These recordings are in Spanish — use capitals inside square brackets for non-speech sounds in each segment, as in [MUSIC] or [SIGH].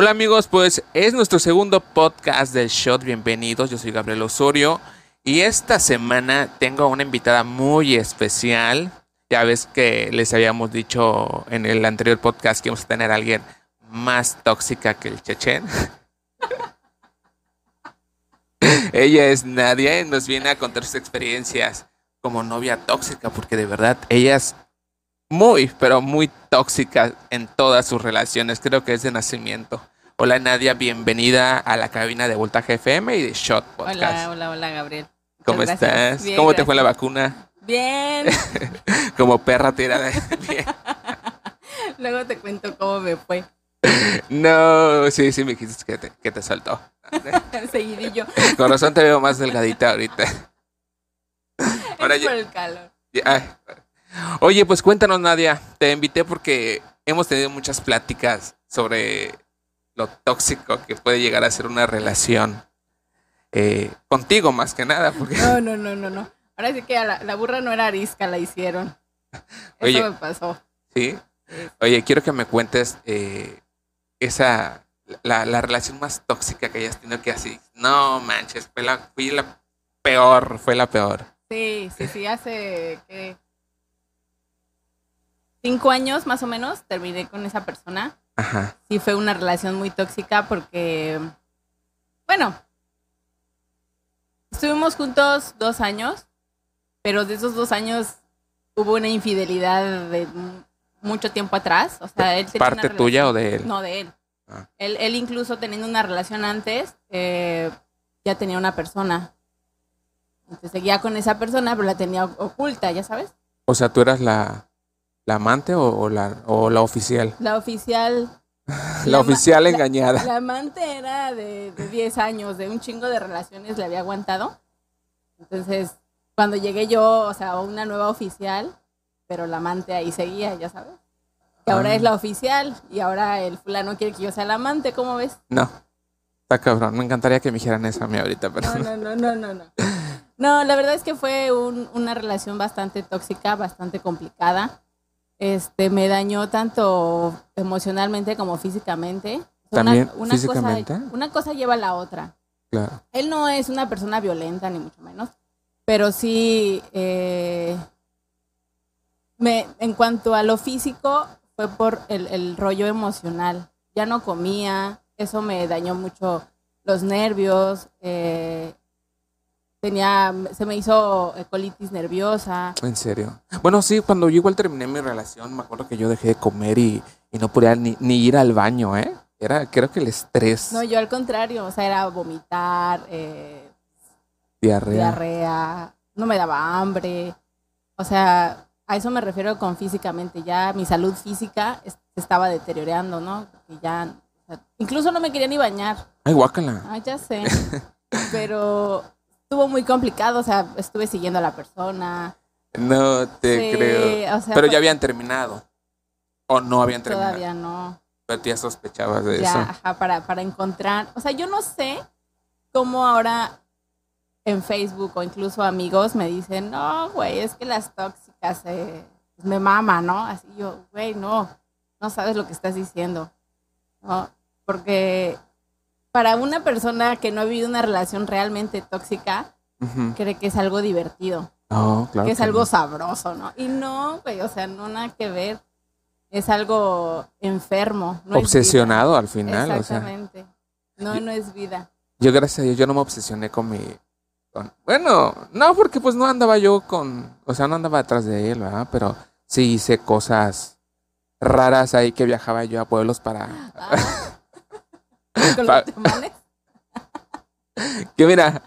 Hola amigos, pues es nuestro segundo podcast del Shot. Bienvenidos, yo soy Gabriel Osorio y esta semana tengo una invitada muy especial. Ya ves que les habíamos dicho en el anterior podcast que íbamos a tener a alguien más tóxica que el Chechen. [LAUGHS] ella es Nadia y nos viene a contar sus experiencias como novia tóxica, porque de verdad ella es muy, pero muy tóxica en todas sus relaciones. Creo que es de nacimiento. Hola Nadia, bienvenida a la cabina de Voltaje FM y de Shot Podcast. Hola, hola, hola Gabriel. ¿Cómo estás? ¿Cómo te fue la vacuna? Bien. [LAUGHS] Como perra tirada. Bien. [LAUGHS] Luego te cuento cómo me fue. No, sí, sí me dijiste que te, que te saltó. [LAUGHS] Seguidillo. Con razón te veo más delgadita ahorita. Ahora es por el calor. Ay. Oye, pues cuéntanos, Nadia. Te invité porque hemos tenido muchas pláticas sobre lo tóxico que puede llegar a ser una relación. Eh, contigo más que nada. Porque... No, no, no, no, no. Ahora sí que la, la burra no era arisca, la hicieron. Eso me pasó. ¿Sí? Oye, quiero que me cuentes eh, esa, la, la, relación más tóxica que hayas tenido que así. No manches, fue la, fui la peor, fue la peor. Sí, sí, sí, hace ¿qué? Cinco años más o menos terminé con esa persona. Ajá. Sí, fue una relación muy tóxica porque, bueno, estuvimos juntos dos años, pero de esos dos años hubo una infidelidad de mucho tiempo atrás. O sea, él tenía ¿Parte tuya o de él? No, de él. Ah. Él, él incluso teniendo una relación antes, eh, ya tenía una persona. Entonces seguía con esa persona, pero la tenía oculta, ya sabes. O sea, ¿tú eras la, la amante o, o la, o la oficial? La oficial, La, [LAUGHS] La oficial la- engañada. la amante era de, de 10 años, de un chingo de relaciones le había aguantado. Entonces, cuando llegué yo, o sea, una nueva oficial, pero la amante ahí seguía, ya sabes. Que ahora Ah. es la oficial y ahora el fulano quiere que yo sea la amante, ¿cómo ves? No. Está cabrón. Me encantaría que me dijeran eso a mí ahorita, pero No, no, no, no, no, no. [LAUGHS] No, la verdad es que fue un- una relación bastante tóxica, bastante complicada. Este, me dañó tanto emocionalmente como físicamente. Una- ¿También una físicamente? Cosa, una cosa lleva a la otra. claro. Él no es una persona violenta, ni mucho menos, pero sí, eh, me, en cuanto a lo físico, fue por el, el rollo emocional. Ya no comía, eso me dañó mucho los nervios, eh, tenía, se me hizo eh, colitis nerviosa. En serio. Bueno, sí, cuando yo igual terminé mi relación, me acuerdo que yo dejé de comer y, y no podía ni, ni ir al baño, ¿eh? Era, creo que el estrés, No, yo al contrario, o sea, era vomitar, eh, diarrea. diarrea, no me daba hambre. O sea, a eso me refiero con físicamente. Ya mi salud física estaba deteriorando, ¿no? Y ya, o sea, incluso no me quería ni bañar. Ay, guácala. Ah, ya sé. [LAUGHS] Pero estuvo muy complicado, o sea, estuve siguiendo a la persona. No te Sí, creo. o sea, Pero ya habían terminado. O no habían terminado. Todavía no. Pero tú ya sospechabas de ya, eso. ajá, para, para encontrar. O sea, yo no sé cómo ahora en Facebook o incluso amigos me dicen, no, güey, es que las tóxicas eh, pues me mama, ¿no? Así yo, güey, no, no sabes lo que estás diciendo, ¿no? Porque para una persona que no ha vivido una relación realmente tóxica, cree que es algo divertido, No, claro. que es algo no. sabroso, ¿no? Y no, güey, o sea, no nada que ver. Es algo enfermo. no. Obsesionado al final, o sea. Exactamente. No, no es vida. Yo, gracias a Dios, yo no me obsesioné con mi. con- bueno, no, porque pues no andaba yo con. O sea, no andaba detrás de él, ¿verdad? Pero sí hice cosas raras ahí que viajaba yo a pueblos para. [LAUGHS] Con los. [LAUGHS] Que mira,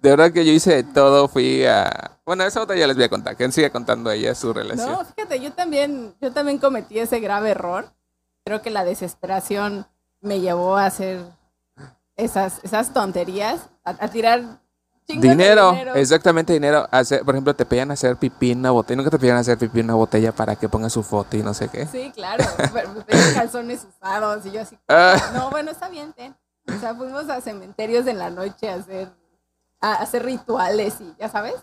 de verdad que yo hice de todo, fui a. Bueno, esa otra ya les voy a contar, que sigue contando ella su relación. No, fíjate, yo también, yo también cometí ese grave error. Creo que la desesperación me llevó a hacer esas, esas tonterías, a, a tirar Dinero, dinero. exactamente dinero. Hacer, por ejemplo, te pedían hacer pipí en una botella. Nunca te pedían hacer pipí en una botella para que pongas su foto y no sé qué. Sí, claro. pedían [LAUGHS] calzones usados y yo así. Ah. No, bueno, está bien, ten. O sea, fuimos a cementerios en la noche a hacer, a hacer rituales y, ya sabes,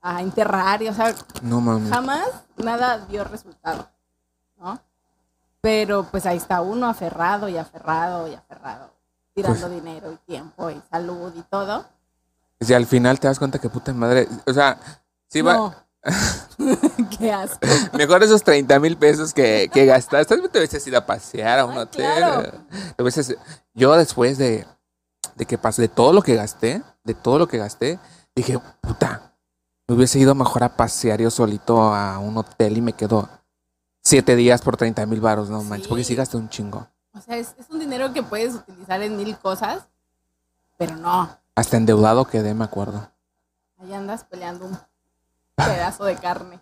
a enterrar. Y, o sea, No jamás nada dio resultado, ¿no? Pero pues ahí está uno aferrado y aferrado y aferrado, tirando Pues dinero y tiempo y salud y todo. Si al final te das cuenta que puta madre, o sea, sí va, No. [LAUGHS] Qué asco. mejor esos 30 mil pesos que, que gastaste, te hubieses ido a pasear a un hotel. claro. Te hubieses- yo después de, de que pasé, de todo lo que gasté, de todo lo que gasté, dije, puta, me hubiese ido mejor a pasear yo solito a un hotel y me quedo siete días por 30 mil baros, no manches, porque sí Sí. gasté un chingo. O sea, es, es un dinero que puedes utilizar en mil cosas, pero no. Hasta endeudado quedé, me acuerdo. Ahí andas peleando un pedazo de carne.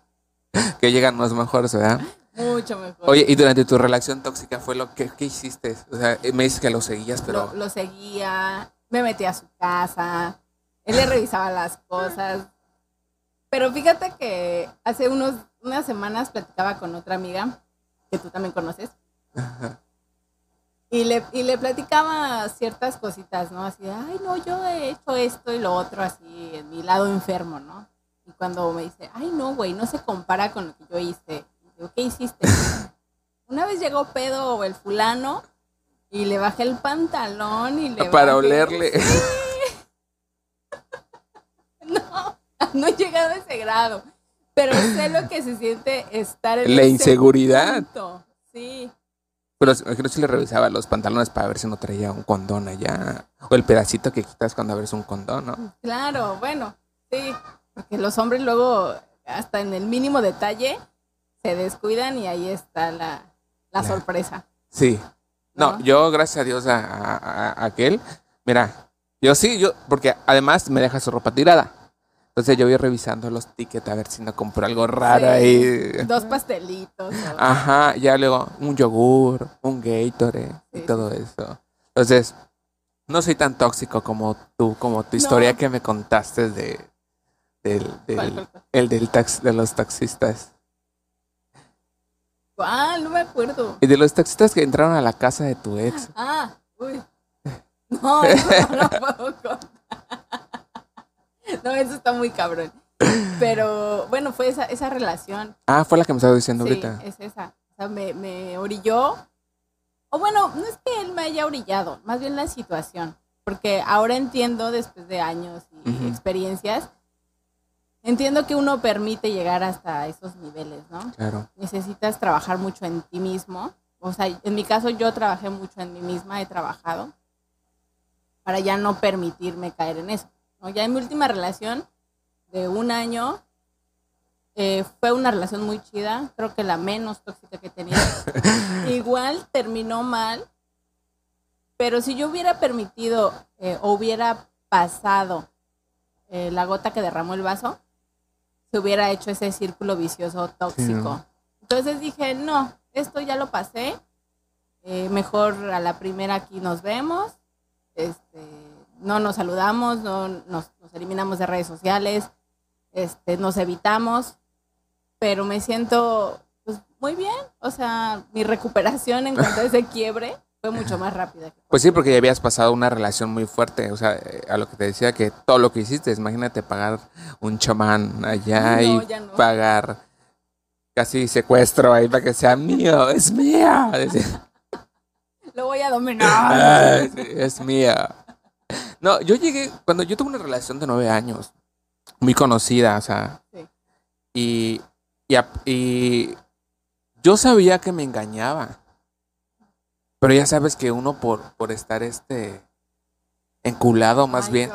[LAUGHS] Que llegan los mejores, ¿verdad? Mucho mejor. Oye, y durante tu relación tóxica fue lo que ¿qué hiciste? O sea, eh, me dices que lo seguías, pero lo, lo seguía, me metía a su casa, él le revisaba las cosas. Pero fíjate que hace unos, unas semanas platicaba con otra amiga, que tú también conoces, y le, y le platicaba ciertas cositas, ¿no? Así de, ay, no, yo he hecho esto y lo otro, así, en mi lado enfermo, ¿no? Y cuando me dice, ay, no, güey, no se compara con lo que yo hice. Digo, ¿qué hiciste? [LAUGHS] Una vez llegó pedo el fulano y le bajé el pantalón y le para bajé- olerle. [LAUGHS] No, no he llegado a ese grado. Pero sé lo que se siente estar en La ese inseguridad. punto. Sí. Pero creo que le revisaba los pantalones para ver si no traía un condón allá. O el pedacito que quitas cuando abres un condón, ¿no? Claro, bueno, sí, porque los hombres luego, hasta en el mínimo detalle, se descuidan y ahí está la, la La- sorpresa. Sí. No, ¿no? yo gracias a Dios a- a aquel, mira, yo sí, yo, porque además me deja su ropa tirada. Entonces yo voy revisando los tickets a ver si no compro algo raro Sí, ahí. Dos pastelitos. o- Ajá, ya luego un yogur, un Gatorade y todo eso. Entonces, no soy tan tóxico como tú, como tu historia No. que me contaste de del, del- el del tax, de los taxistas. ¿Cuál? No me acuerdo. Y de los taxistas que entraron a la casa de tu ex. Ah, uy. [LAUGHS] No, no lo puedo contar. [LAUGHS] No, eso está muy cabrón. Pero bueno, fue esa, esa relación. Ah, fue la que me estaba diciendo Sí, ahorita. es esa. O sea, me, me orilló. O bueno, no es que él me haya orillado, más bien la situación. Porque ahora entiendo, después de años y experiencias, entiendo que uno permite llegar hasta esos niveles, ¿no? Claro. necesitas trabajar mucho en ti mismo. O sea, en mi caso yo trabajé mucho en mí misma, he trabajado para ya no permitirme caer en eso. ¿No? Ya en mi última relación de un año eh, fue una relación muy chida, creo que la menos tóxica que tenido. [LAUGHS] Igual terminó mal, pero si yo hubiera permitido eh, o hubiera pasado eh, la gota que derramó el vaso, se hubiera hecho ese círculo vicioso tóxico. ¿no? Entonces dije, no, esto ya lo pasé, mejor a la primera aquí nos vemos, este, no nos saludamos, no nos, nos eliminamos de redes sociales, este, nos evitamos, pero me siento pues, muy bien, o sea, mi recuperación en cuanto a ese quiebre fue mucho más rápida. que Pues sí, porque ya habías pasado una relación muy fuerte. O sea, eh, a lo que te decía que todo lo que hiciste, imagínate pagar un chamán allá No, y no. pagar casi secuestro ahí para que sea mío, es mío. Decía, [LAUGHS] Lo voy a dominar. "Ay, sí, es mío. No, yo llegué, cuando yo tuve una relación de nueve años, muy conocida, o sea, Sí. y, y, y yo sabía que me engañaba. Pero ya sabes que uno por, por estar este enculado más Ay, bien,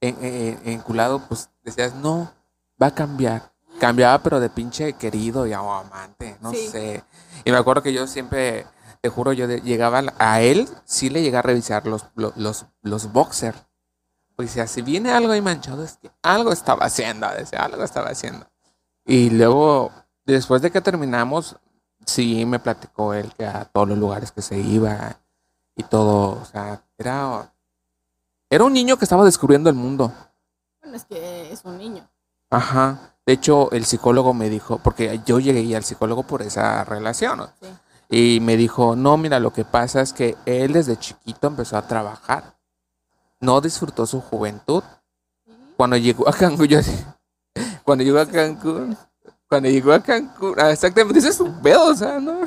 en- en- enculado, pues decías, no, va a cambiar. Cambiaba, pero de pinche querido y amante, no Sí. sé. Y me acuerdo que yo siempre, te juro, yo de- llegaba a- él, sí le llegué a revisar los, lo- los, los boxers. Pues decía, si viene algo ahí manchado, es que algo estaba haciendo, decía, algo estaba haciendo. Y luego, después de que terminamos, sí me platicó él que a todos los lugares que se iba y todo, o sea, era, era un niño que estaba descubriendo el mundo. Bueno, es que es un niño. Ajá. De hecho, el psicólogo me dijo, porque yo llegué al psicólogo por esa relación, ¿no? Sí. Y me dijo, no, mira, lo que pasa es que él desde chiquito empezó a trabajar. No disfrutó su juventud. Cuando llegó a Cancún, yo [LAUGHS] cuando llegó a Cancún, cuando llegó a Cancún, ah, exactamente, ese es un pedo, o sea, ¿no?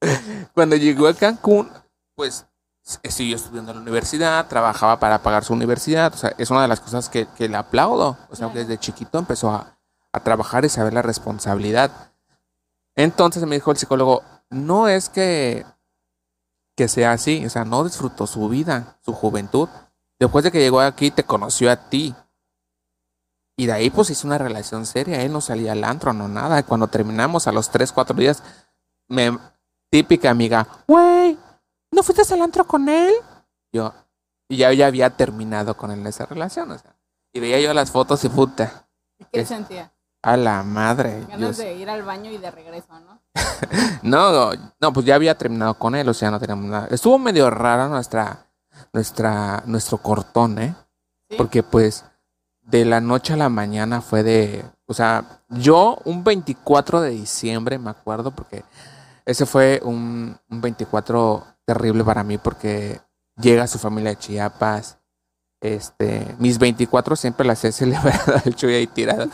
[LAUGHS] Cuando llegó a Cancún, pues siguió estudiando en la universidad, trabajaba para pagar su universidad. O sea, es una de las cosas que, que le aplaudo. O sea, desde chiquito empezó a, a trabajar y saber la responsabilidad. Entonces me dijo el psicólogo, no es que, que sea así, o sea, no disfrutó su vida, su juventud. Después de que llegó aquí, te conoció a ti. Y de ahí pues hizo una relación seria, él no salía al antro, no nada. Cuando terminamos a los 3, 4 días, me, típica amiga, güey, ¿no fuiste al antro con él? Yo, y ya, ya había terminado con él esa relación, o sea. Y veía yo las fotos y puta. ¿Qué sentía? A la madre. Ganas de ir al baño y de regreso, [LAUGHS] ¿no? no, no, pues ya había terminado con él, o sea, no teníamos nada. Estuvo medio rara nuestra, nuestra, nuestro cortón, ¿eh? Porque pues de la noche a la mañana fue de, o sea, yo un 24 de diciembre, me acuerdo, porque ese fue un, un 24 terrible para mí porque llega su familia de Chiapas. Este, mis 24 siempre las he [LAUGHS] celebrado, hecho ahí tirado.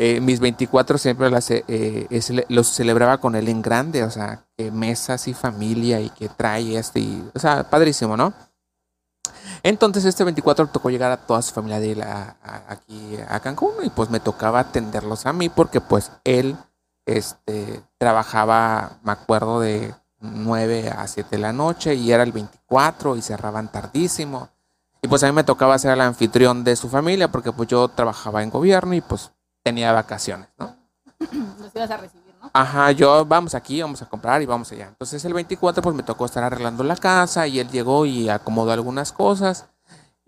Eh, mis 24 siempre las eh, los celebraba con él en grande, o sea, que mesas y familia y que trae este, y, o sea, padrísimo, ¿no? Entonces este 24 tocó llegar a toda su familia de él aquí a Cancún y pues me tocaba atenderlos a mí porque pues él este, trabajaba, me acuerdo, de 9 a 7 de la noche y era el 24 y cerraban tardísimo. Y pues a mí me tocaba ser el anfitrión de su familia porque pues yo trabajaba en gobierno y pues tenía vacaciones, ¿no? [CLEARS THROAT] Los ibas a recibir, ¿no? Ajá, yo vamos aquí, vamos a comprar y vamos allá. Entonces el 24 pues me tocó estar arreglando la casa y él llegó y acomodó algunas cosas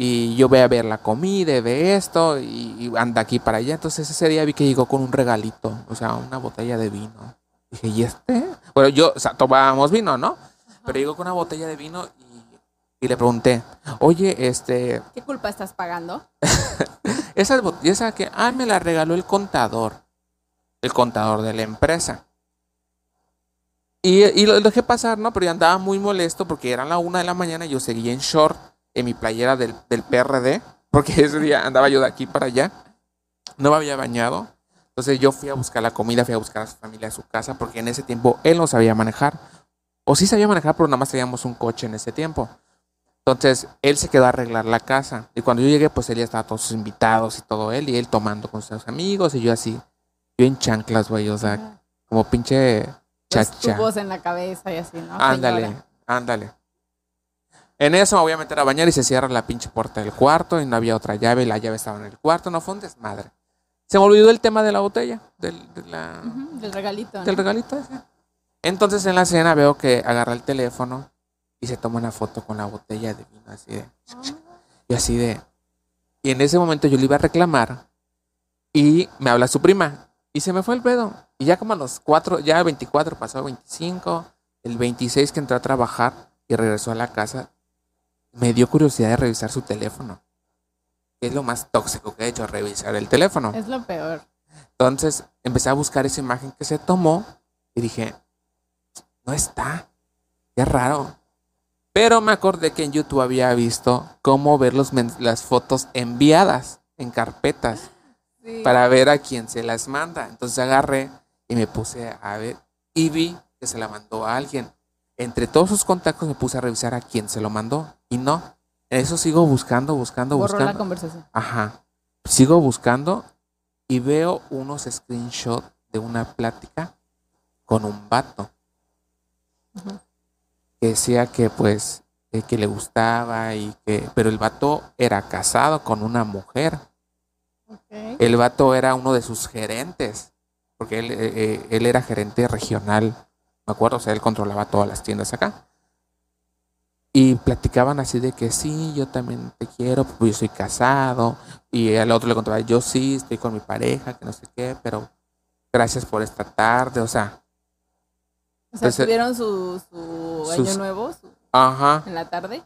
y yo voy a ver la comida y ve esto y, anda aquí para allá. Entonces ese día vi que llegó con un regalito, o sea, una botella de vino. Dije, ¿y este? Bueno, yo, o sea, tomábamos vino, ¿no? Pero llegó con una botella de vino y, y le pregunté, oye, este... ¿Qué culpa estás pagando? [LAUGHS] Esa, esa que, ah, me la regaló el contador, el contador de la empresa. Y, y lo dejé pasar, ¿no? Pero yo andaba muy molesto porque eran la una de la mañana y yo seguía en short en mi playera del, del PRD, porque ese día andaba yo de aquí para allá. No me había bañado. Entonces yo fui a buscar la comida, fui a buscar a su familia a su casa, porque en ese tiempo él no sabía manejar. O sí sabía manejar, pero nada más teníamos un coche en ese tiempo. Entonces, él se quedó a arreglar la casa. Y cuando yo llegué, pues él ya estaba todos sus invitados y todo él. Y él tomando con sus amigos. Y yo así, yo en chanclas, güey. O sea, como pinche chacha. Los en la cabeza y así, ¿no? Ándale, ándale. En eso me voy a meter a bañar y se cierra la pinche puerta del cuarto. Y no había otra llave. Y la llave estaba en el cuarto. No fue un desmadre. Se me olvidó el tema de la botella. Del, del regalito. Del regalito ese. Entonces en la cena veo que agarra el teléfono y se toma una foto con la botella de vino así de... Y así de... Y en ese momento yo le iba a reclamar y me habla su prima y se me fue el pedo. Y ya como a los cuatro, ya el 24 pasó 25, el 26 que entró a trabajar y regresó a la casa, me dio curiosidad de revisar su teléfono. Es lo más tóxico que he hecho, revisar el teléfono. Es lo peor. Entonces empecé a buscar esa imagen que se tomó y dije, no está. Qué raro. Pero me acordé que en YouTube había visto cómo ver los las fotos enviadas en carpetas para ver a quién se las manda. Entonces agarré y me puse a ver y vi que se la mandó a alguien. Entre todos sus contactos me puse a revisar a quién se lo mandó y no. En eso sigo buscando, buscando, Borró buscando. la conversación. Ajá. Sigo buscando y veo unos screenshots de una plática con un vato que decía que pues eh, que le gustaba y que pero el vato era casado con una mujer. El vato era uno de sus gerentes porque él, eh, eh, él era gerente regional me acuerdo o sea él controlaba todas las tiendas acá. Y platicaban así de que sí yo también te quiero porque yo soy casado y al otro le contaba yo sí estoy con mi pareja que no sé qué pero gracias por esta tarde o sea o sea, tuvieron su, su año nuevo ajá. en la tarde.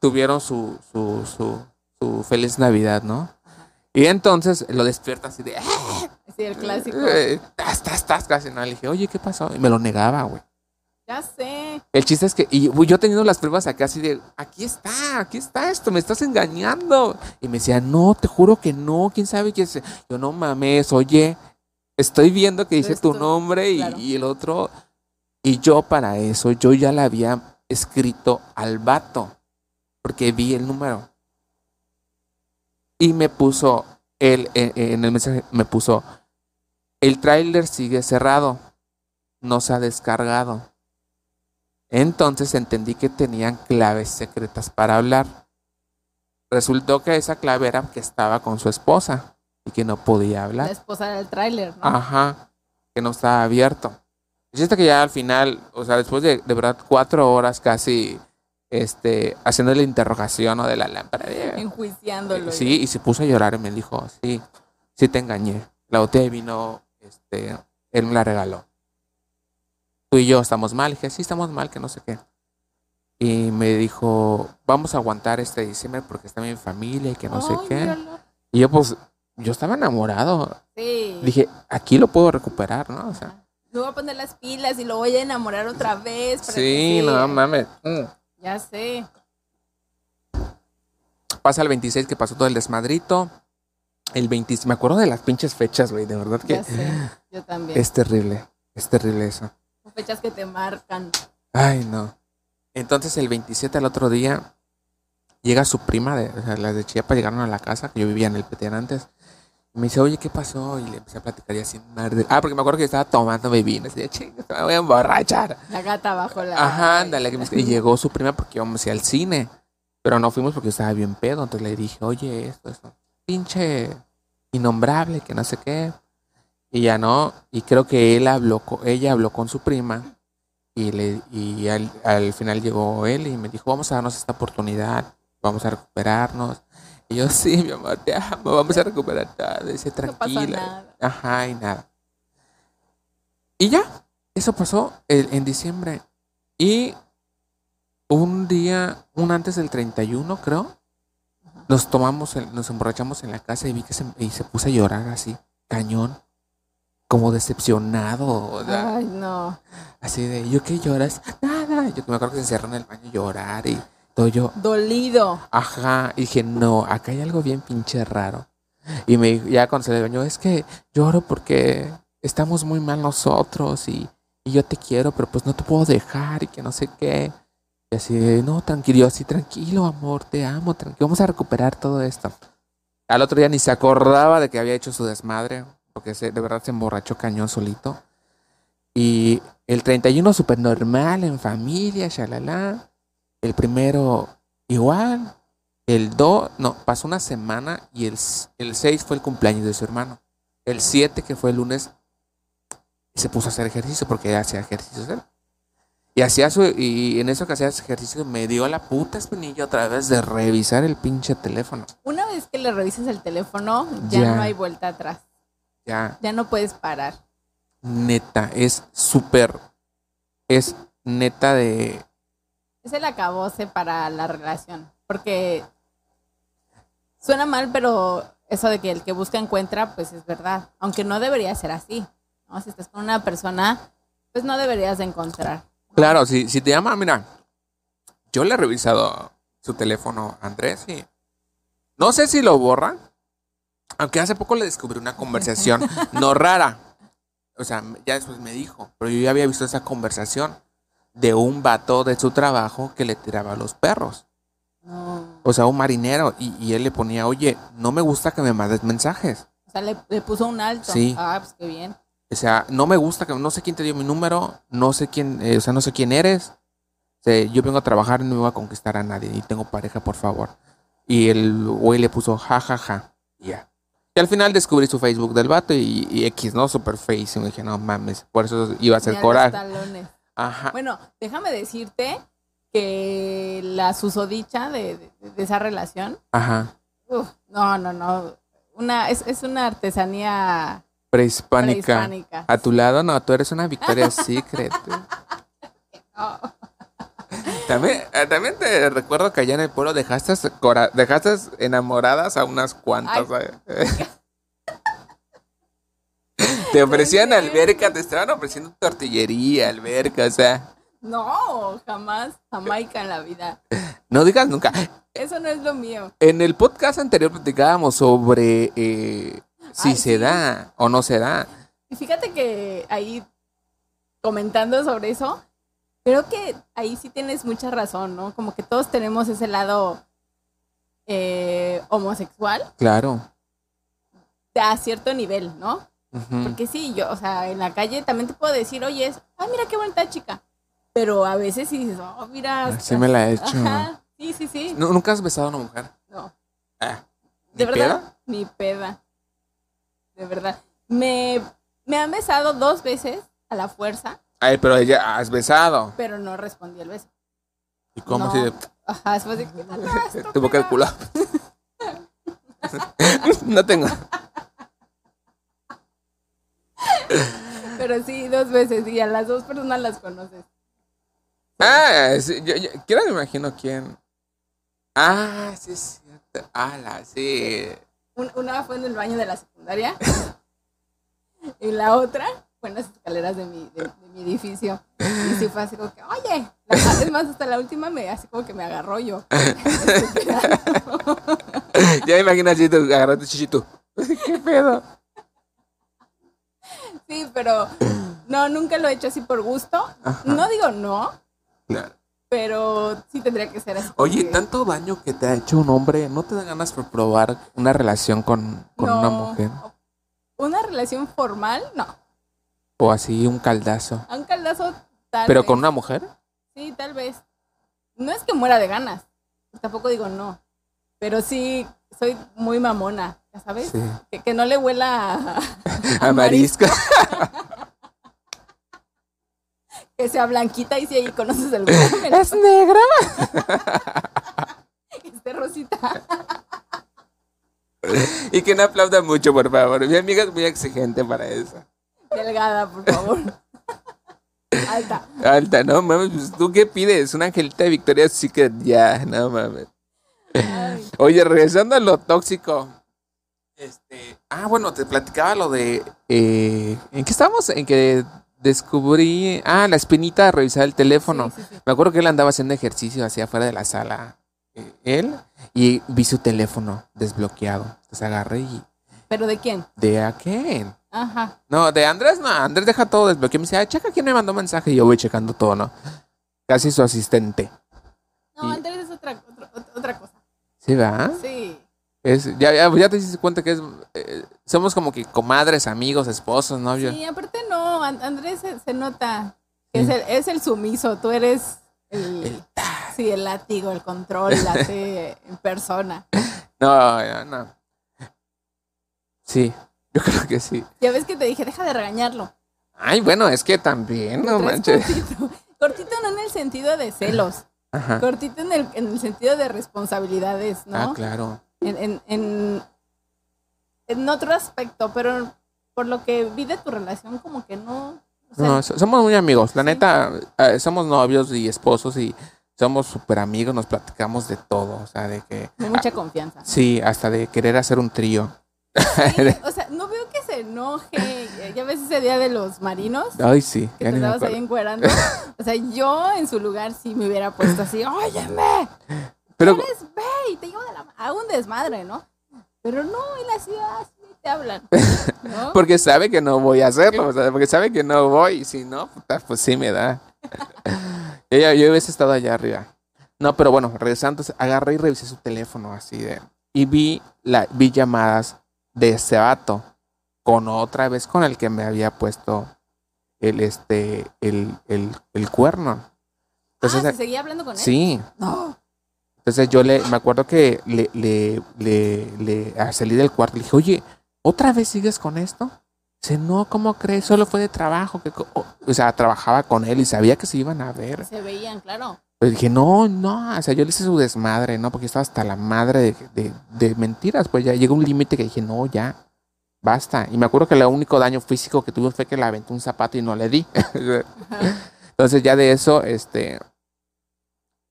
Tuvieron su, su, su, su feliz Navidad, ¿no? Y entonces lo despierta así de... Sí, el clásico. Estás, estás, casi no. Le dije, oye, ¿qué pasó? Y me lo negaba, güey. Ya sé. El chiste es que, y yo teniendo las pruebas acá así de, aquí está, aquí está esto, me estás engañando. Y me decía, no, te juro que no, quién sabe qué es. Yo no mames, oye, estoy viendo que dice tu nombre y, y el otro, Y yo para eso, yo ya le había escrito al vato, porque vi el número. Y me puso, él, en, en el mensaje me puso, el tráiler sigue cerrado, no se ha descargado. Entonces entendí que tenían claves secretas para hablar. Resultó que esa clave era que estaba con su esposa y que no podía La hablar. esposa del tráiler, ¿no? Ajá, que no estaba abierto. Y que ya al final, o sea, después de, de verdad cuatro horas casi, este, haciendo la interrogación ¿no? de la lámpara. eh, Enjuiciándolo. Sí, y se puso a llorar y me dijo, sí, sí te engañé. La botella de vino, este, él me la regaló. Tú y yo estamos mal. dije, sí, estamos mal, que no sé qué. Y me dijo, vamos a aguantar este diciembre porque está mi familia y que no sé qué. míralo. Y yo pues, yo estaba enamorado. Sí. Dije, aquí lo puedo recuperar, ¿no? O sea, Me voy a poner las pilas y lo voy a enamorar otra vez. para sí, no mames. Mm. Ya sé. Pasa el 26 que pasó todo el desmadrito. El 20, me acuerdo de las pinches fechas, güey, de verdad que Ya sé. Yo también. es terrible. Es terrible eso. Son Fechas que te marcan. Ay, no. Entonces el 27 al otro día llega su prima, de, o sea, las de Chiapas llegaron a la casa, que yo vivía en el Petén antes. Me dice, oye, ¿qué pasó? Y le empecé a platicar y así, madre. Ah, porque me acuerdo que estaba tomando bebida. Y decía, chinga, me voy a emborrachar. La gata bajo la. Ajá, ándale. que Y [LAUGHS] llegó su prima porque íbamos a ir al cine. Pero no fuimos porque yo estaba bien pedo. Entonces le dije, oye, esto, esto. Pinche innombrable, que no sé qué. Y ya no. Y creo que él habló, co- ella habló con su prima. Y, le, y al, al final llegó él y me dijo, vamos a darnos esta oportunidad. Vamos a recuperarnos. Yo, sí, mi amor, te amo. Vamos a recuperar todo. Dice, No tranquila. nada. Ajá, y nada. Y ya, eso pasó en diciembre. Y un día, un antes del 31, creo, nos tomamos, nos emborrachamos en la casa y vi que se, y se puso a llorar así, cañón, como decepcionado, o sea, Ay, no. así de, ¿yo qué lloras? Nada, yo me acuerdo que se encerró en el baño a llorar y todo yo, Dolido. Ajá, y dije, no, acá hay algo bien pinche raro. Y me ya cuando se le bañó, es que lloro porque estamos muy mal nosotros y, y yo te quiero, pero pues no te puedo dejar y que no sé qué. Y así, no, tranquilo, yo así, tranquilo, amor, te amo, tranquilo, vamos a recuperar todo esto. Al otro día ni se acordaba de que había hecho su desmadre, porque se, de verdad se emborrachó cañón solito. Y el 31 súper normal, en familia, shalala. El primero igual. El 2, no, pasó una semana y el, el 6 fue el cumpleaños de su hermano. El 7, que fue el lunes, se puso a hacer ejercicio porque hacía ejercicios él. Y hacía su, y en eso que hacía ejercicio me dio la puta espinilla otra vez de revisar el pinche teléfono. Una vez que le revisas el teléfono, ya, Ya. no hay vuelta atrás. Ya, Ya no puedes parar. neta, es súper, es neta de, Es el acabose para la relación. Porque suena mal, pero eso de que el que busca encuentra, pues es verdad. Aunque no debería ser así. ¿no? Si estás con una persona, pues no deberías de encontrar. Claro, si, si te llama, mira, yo le he revisado su teléfono a Andrés y no sé si lo borra, aunque hace poco le descubrí una conversación [LAUGHS] no rara. O sea, ya después me dijo, pero yo ya había visto esa conversación de un vato de su trabajo que le tiraba a los perros. No. O sea, un marinero. Y, y él le ponía, oye, no me gusta que me mandes mensajes. O sea, le, le puso un alto. Sí. Ah, pues qué bien. O sea, no me gusta que no sé quién te dio mi número, no sé quién, eh, o sea, no sé quién eres. O sea, yo vengo a trabajar y no me voy a conquistar a nadie y tengo pareja, por favor. Y el güey le puso ja ja ja. Ya. Y al final descubrí su Facebook del vato y, y X, ¿no? Super face. Y me dije, no mames, por eso iba a ser coraje. Ajá. Bueno, déjame decirte que la susodicha de, de- de esa relación, Ajá. uf, no, no, no. Una, es, es una artesanía Prehispánica. prehispánica. A tu lado, no, tú eres una Victoria's [LAUGHS] Secret. Oh, También, eh, también te recuerdo que allá en el pueblo dejaste, dejaste enamoradas a unas cuantas. [LAUGHS] te ofrecían alberca, te estaban ofreciendo tortillería, alberca, o sea, no, jamás, jamaica en la vida. no digas nunca. Eso no es lo mío. En el podcast anterior platicábamos sobre eh, si Ay, se sí. da o no se da. Y fíjate que ahí comentando sobre eso. Creo que ahí sí tienes mucha razón, ¿no? Como que todos tenemos ese lado eh, homosexual Claro. a cierto nivel, ¿no? Porque sí, yo, o sea, en la calle también te puedo decir, oye, es, ay, mira qué bonita chica. Pero a veces sí dices, oh, mira. Así me la he hecho. Ajá, sí, sí, sí. ¿Nu- ¿Nunca has besado a una mujer? No, Ah, de ¿ni verdad, peda? ni peda. De verdad. Me, me han besado dos veces a la fuerza, Ay, pero ella has besado. pero no respondí el beso. ¿Y cómo No. así de Ajá, después de que. tu boca el culo? [LAUGHS] [LAUGHS] no tengo. [LAUGHS] Pero sí, dos veces, y a las dos personas las conoces. Ah, sí, yo, yo- quiero me imagino quién. Ah, sí es cierto. Sí. Un- una fue en el baño de la secundaria [LAUGHS] y la otra fue en las escaleras de mi, de, de mi edificio. Y sí fue así como que, oye, la- es más, hasta la última me, así como que me agarró yo. [LAUGHS] ya me imagino así, tú agarraste chichito. ¿Qué pedo? Sí, pero no, nunca lo he hecho así por gusto. No digo no, Claro. pero sí tendría que ser así. Oye, tanto daño que te ha hecho un hombre, ¿no te da ganas por probar una relación con, con una mujer? Una relación formal, no. O así un caldazo. Un caldazo tal ¿Pero vez. con una mujer? Sí, tal vez. No es que muera de ganas. Tampoco digo no. Pero sí, soy muy mamona, ¿ya sabes? Sí. Que, que no le huela a, [LAUGHS] A marisco. [LAUGHS] que sea blanquita y si ahí conoces el huevo, [LAUGHS] ¿Es negra? esté rosita. Y que no aplauda mucho, por favor. Mi amiga es muy exigente para eso. Delgada, por favor. Alta. Alta, no mames, pues, ¿tú qué pides? Una angelita de Victoria Secret, ya, no mames. Ay, [LAUGHS] Oye, regresando a lo tóxico. Este, ah, bueno, te platicaba lo de eh, ¿en qué estábamos? En que descubrí, ah, la espinita de revisar el teléfono. sí, sí, sí. Me acuerdo que él andaba haciendo ejercicio hacia afuera de la sala, eh, él, y vi su teléfono desbloqueado. Entonces agarré y ¿Pero de quién? de aquel. Ajá. No, de Andrés no, Andrés deja todo desbloqueado. Me dice, ah, checa quién me mandó mensaje y yo voy checando todo, ¿no? Casi su asistente. No, Y- Andrés es otra cosa. ¿Sí, va? Sí. Es, ya, ya, ya te diste cuenta que es, eh, somos como que comadres, amigos, esposos, novios. Sí, aparte no, An- Andrés se, se nota que Sí. es, el, es el sumiso, tú eres el, El sí, el látigo, el control, la [LAUGHS] en persona. No, ya, no. Sí, yo creo que sí. Ya ves que te dije, deja de regañarlo. Ay, bueno, es que también, no manches. Cortito. Cortito no en el sentido de celos, Ajá. cortito en el, en el sentido de responsabilidades, ¿no? Ah, claro. en, en, en, en otro aspecto, pero por lo que vi de tu relación, como que no. o sea, No, so- somos muy amigos. La Sí. neta, eh, somos novios y esposos y somos súper amigos, nos platicamos de todo. O sea, de que. hay mucha confianza. Sí, hasta de querer hacer un trío. Sí, [LAUGHS] o sea, no enoje. Ya ves ese día de los marinos. Ay, sí. Que te estabas ahí encuerando. [LAUGHS] O sea, yo en su lugar sí me hubiera puesto así, óyeme, Pero, eres ve y te llevo de la ma-". a un desmadre, ¿no? Pero no, en la ciudad sí te hablan. ¿no? [LAUGHS] porque sabe que no voy a hacerlo. o sea, porque sabe que no voy. Y si no, puta, pues sí me da. [LAUGHS] Ella, yo hubiese estado allá arriba. No, pero bueno, regresando, agarré y revisé su teléfono así de. Y vi, la, vi llamadas de ese vato con otra vez con el que me había puesto el este el, el, el cuerno. Entonces, ah, ¿se seguía hablando con él? sí. No. Entonces yo le, me acuerdo que le, le, le, le ah, salí del cuarto y le dije, oye, ¿otra vez sigues con esto? Dice, no, ¿cómo crees? Solo fue de trabajo. Que, co-". o, sea, trabajaba con él y sabía que se iban a ver. Se veían, claro. Pero dije, no, no, o sea, yo le hice su desmadre, ¿no? Porque estaba hasta la madre de, de, de mentiras. Pues ya llegó un límite que dije, no, ya, basta. Y me acuerdo que el único daño físico que tuvo fue que le aventé un zapato y no le di. [LAUGHS] Entonces ya de eso, este,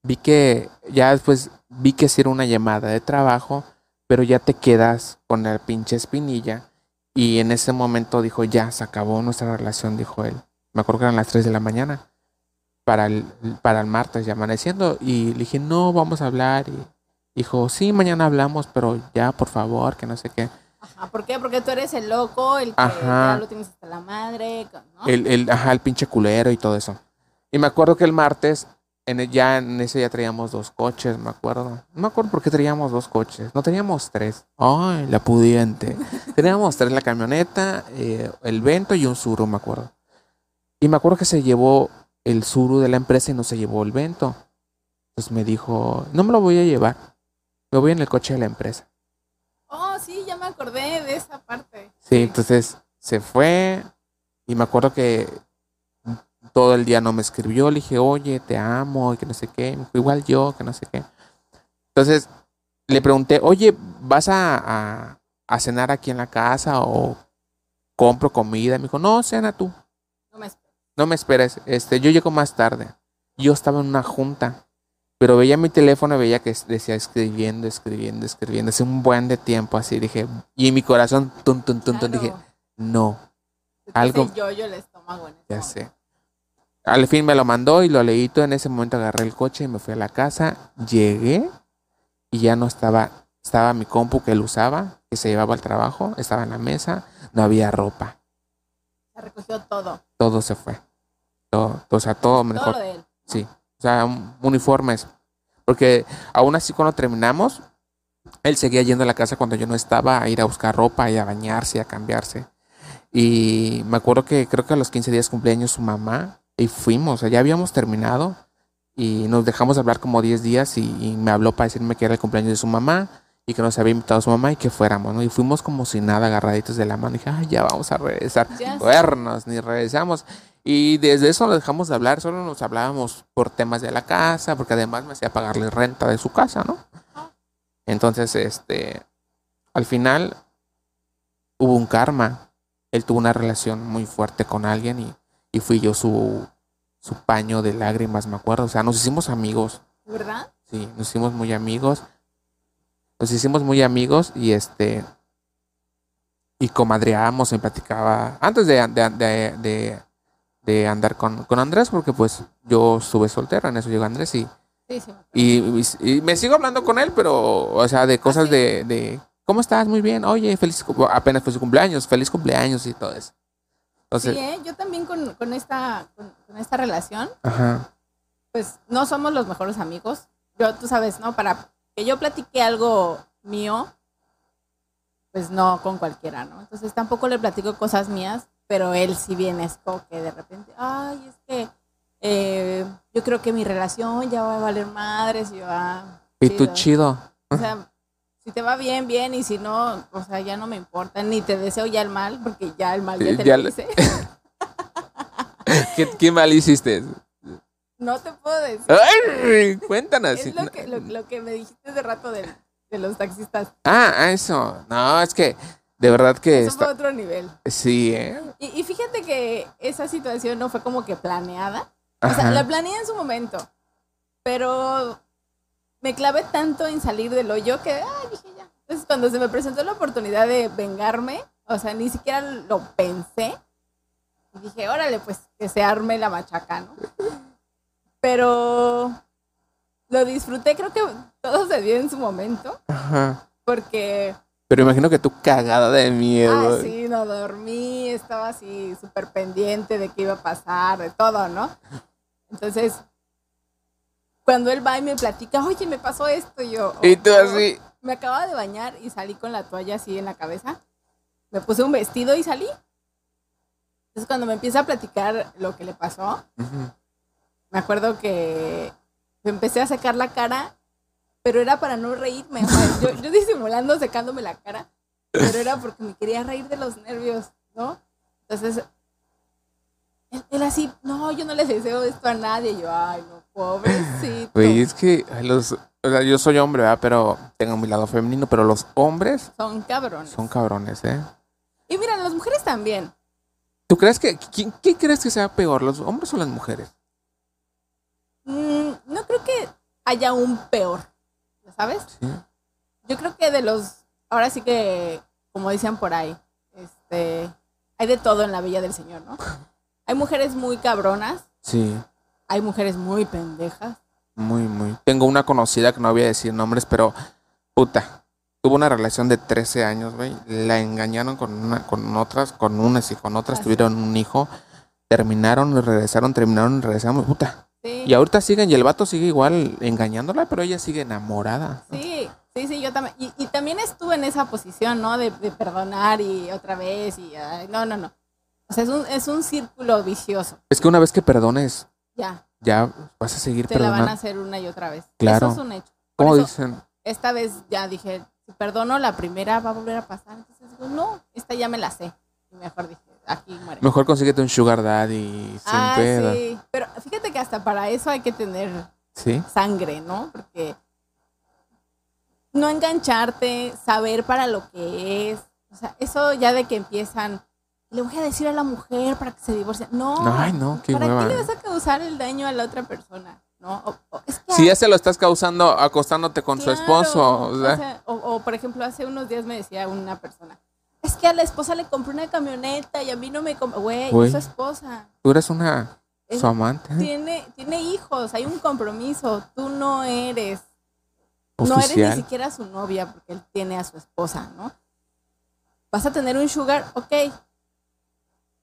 vi que, ya después vi que sí una llamada de trabajo, pero ya te quedas con la pinche espinilla. Y en ese momento dijo, ya, se acabó nuestra relación, dijo él. Me acuerdo que eran las 3 de la mañana para el, para el martes ya amaneciendo. Y le dije, no, vamos a hablar. Y dijo, sí, mañana hablamos, pero ya, por favor, que no sé qué. Ajá, ¿por qué? Porque tú eres el loco, el que Ajá. ya lo tienes hasta la madre, ¿no? El, el, ajá, el pinche culero y todo eso. Y me acuerdo que el martes, en el- ya en ese ya traíamos dos coches, me acuerdo. No me acuerdo por qué traíamos dos coches. No teníamos tres. Ay, la pudiente. [LAUGHS] teníamos tres, la camioneta, eh, el Vento y un Suru, me acuerdo. Y me acuerdo que se llevó el Suru de la empresa y no se llevó el Vento. Entonces me dijo, no me lo voy a llevar. Me voy en el coche de la empresa. Acordé de esa parte. Sí, entonces se fue y me acuerdo que todo el día no me escribió. Le dije, oye, te amo y que no sé qué. Me dijo, igual yo, que no sé qué. Entonces le pregunté, oye, ¿vas a, a- a cenar aquí en la casa o compro comida? Me dijo, no, cena tú. No me espero. No me esperes, este, yo llego más tarde. Yo estaba en una junta, pero veía mi teléfono veía que decía escribiendo, escribiendo, escribiendo. Hace un buen de tiempo así, dije, y en mi corazón, tun, tun, tun, dije, no, algo- yo, yo el estómago en ya momento. sé. Al fin me lo mandó y lo leí todo. En ese momento agarré el coche y me fui a la casa. Llegué y ya no estaba, estaba mi compu que él usaba, que se llevaba al trabajo, estaba en la mesa, no había ropa. Se recogió todo, Todo se fue. Todo, o sea, todo todo mejor. lo de él. Sí, o sea, un- uniformes. Porque aún así cuando terminamos, él seguía yendo a la casa cuando yo no estaba a ir a buscar ropa y a bañarse a cambiarse. Y me acuerdo que creo que a los 15 días cumpleaños su mamá y fuimos, o sea, ya habíamos terminado y nos dejamos de hablar como 10 días y, y me habló para decirme que era el cumpleaños de su mamá y que nos había invitado a su mamá y que fuéramos, ¿no? Y fuimos como si nada agarraditos de la mano y dije, ay, ya vamos a regresar. Ni regresamos. Y desde eso lo dejamos de hablar, solo nos hablábamos por temas de la casa, porque además me hacía pagarle renta de su casa, ¿no? Entonces, este, al final hubo un karma. Él tuvo una relación muy fuerte con alguien y, y fui yo su, su paño de lágrimas, me acuerdo. O sea, nos hicimos amigos, ¿De verdad? sí, nos hicimos muy amigos. Nos hicimos muy amigos y este, y comadreábamos y platicaba antes de, de, de, de- de andar con, con Andrés, porque pues yo estuve soltero, en eso llegó Andrés y, Sí, sí. y, y- y me sigo hablando con él, pero, o sea, de cosas sí? de, de, ¿cómo estás? Muy bien, oye, feliz, apenas fue su cumpleaños, feliz cumpleaños y todo eso. Entonces, Sí, ¿eh? yo también con, con esta, con, con esta relación, ajá, pues no somos los mejores amigos. Yo, tú sabes, ¿no? Para que yo platique algo mío, pues no con cualquiera, ¿no? Entonces tampoco le platico cosas mías, pero él sí viene es como que de repente, ay, es que eh, yo creo que mi relación ya va a valer madres y ah, y tú chido. O sea, si te va bien, bien, y si no, o sea, ya no me importa, ni te deseo ya el mal, porque ya el mal ya te ya lo hice. [LAUGHS] ¿Qué, qué mal hiciste? No te puedo decir. Ay, cuéntanos. Es lo que, lo, lo que me dijiste hace rato de, de los taxistas. Ah, ah, eso. No, es que de verdad que Eso fue está. otro nivel. Sí, ¿eh? Y, y fíjate que esa situación no fue como que planeada. O sea, la planeé en su momento. Pero me clavé tanto en salir del hoyo que, ah, dije ya. Entonces, cuando se me presentó la oportunidad de vengarme, o sea, ni siquiera lo pensé. Y dije, órale, pues que se arme la machaca, ¿no? Pero lo disfruté, creo que todo se dio en su momento, Ajá. porque Pero imagino que tú cagada de miedo. Ah, sí, no dormí, estaba así súper pendiente de qué iba a pasar, de todo, ¿no? Entonces, cuando él va y me platica, oye, me pasó esto, y yo... Y tú "Oh". así. Me acababa de bañar y salí con la toalla así en la cabeza. Me puse un vestido y salí. Entonces, cuando me empieza a platicar lo que le pasó, me acuerdo que me empecé a secar la cara, pero era para no reírme. yo, yo disimulando secándome la cara, pero era porque me quería reír de los nervios, ¿no? Entonces, él, él así, no, yo no les deseo esto a nadie. Y yo, ay, no, pobrecito. Güey, es que los. O sea, yo soy hombre, ¿verdad? Pero tengo mi lado femenino, pero los hombres Son cabrones. son cabrones, ¿eh? Y mira, las mujeres también. ¿Tú crees que. ¿quién, ¿Qué crees que sea peor, los hombres o las mujeres? Mm, no creo que haya un peor, ¿sabes? Sí. Yo creo que de los, ahora sí que, como decían por ahí, este, hay de todo en la Villa del Señor, ¿no? [LAUGHS] Hay mujeres muy cabronas, Sí. hay mujeres muy pendejas. Muy, muy. Tengo una conocida que no voy a decir nombres, pero puta. tuvo una relación de 13 años, güey. La engañaron con una, con otras, con unas y con otras, Así. tuvieron un hijo. Terminaron regresaron, terminaron y regresaron, puta. Sí, Y ahorita siguen, y el vato sigue igual engañándola, pero ella sigue enamorada. sí, sí, sí, yo también. Y, y también estuve en esa posición, ¿no? De, de perdonar y otra vez y... ay, no, no, no. O sea, es un, es un círculo vicioso. Es que una vez que perdones, Ya, ya vas a seguir te la van a perdonando. hacer una y otra vez. Claro. Eso es un hecho. Por ¿Cómo eso, dicen? esta vez ya dije, si perdono la primera, va a volver a pasar. Entonces digo, no, esta ya me la sé. Y mejor dije, aquí muere. Mejor consíguete un sugar daddy sin ah, pedo. sí. Pero fíjate que hasta para eso hay que tener ¿Sí? sangre, ¿no? Porque no engancharte, saber para lo que es. O sea, eso ya de que empiezan, le voy a decir a la mujer para que se divorcie. No. Ay, no, qué ¿Para qué le vas a causar el daño a la otra persona? ¿No? O- o- es que Si ya se lo estás causando acostándote con su esposo. sea, o, por ejemplo, hace unos días me decía una persona, es que a la esposa le compré una camioneta y a mí no me compró. Güey, es su esposa. tú eres una Es- su amante. Tiene, tiene hijos, hay un compromiso. Tú no eres, no eres ni siquiera su novia porque él tiene a su esposa, ¿no? Vas a tener un sugar, ok.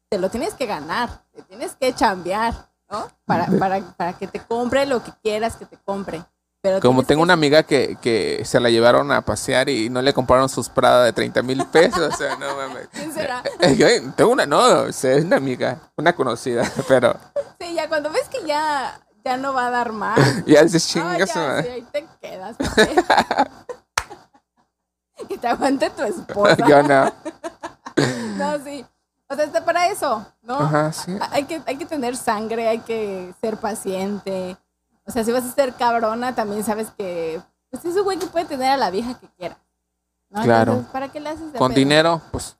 Te lo tienes que ganar, te tienes que chambear, ¿no? Para, para, para que te compre lo que quieras que te compre. Pero Como tengo que- una amiga que, que se la llevaron a pasear y no le compraron sus Prada de 30 mil pesos. O sea, no mames. ¿Quién será? Yo tengo una, no, es una amiga, una conocida, [LAUGHS] pero Sí, ya cuando ves que ya, ya no va a dar más. [LAUGHS] ya dices chingas. ya, sí, ahí te quedas. [LAUGHS] que te aguante tu esposa. Yo no. No, sí. O sea, está para eso, ¿no? Ajá, sí. Hay que, hay que tener sangre, hay que ser paciente. O sea, si vas a ser cabrona, también sabes que pues es un güey que puede tener a la vieja que quiera. ¿no? Claro. Entonces, ¿para qué le haces de Con pedo? dinero, pues,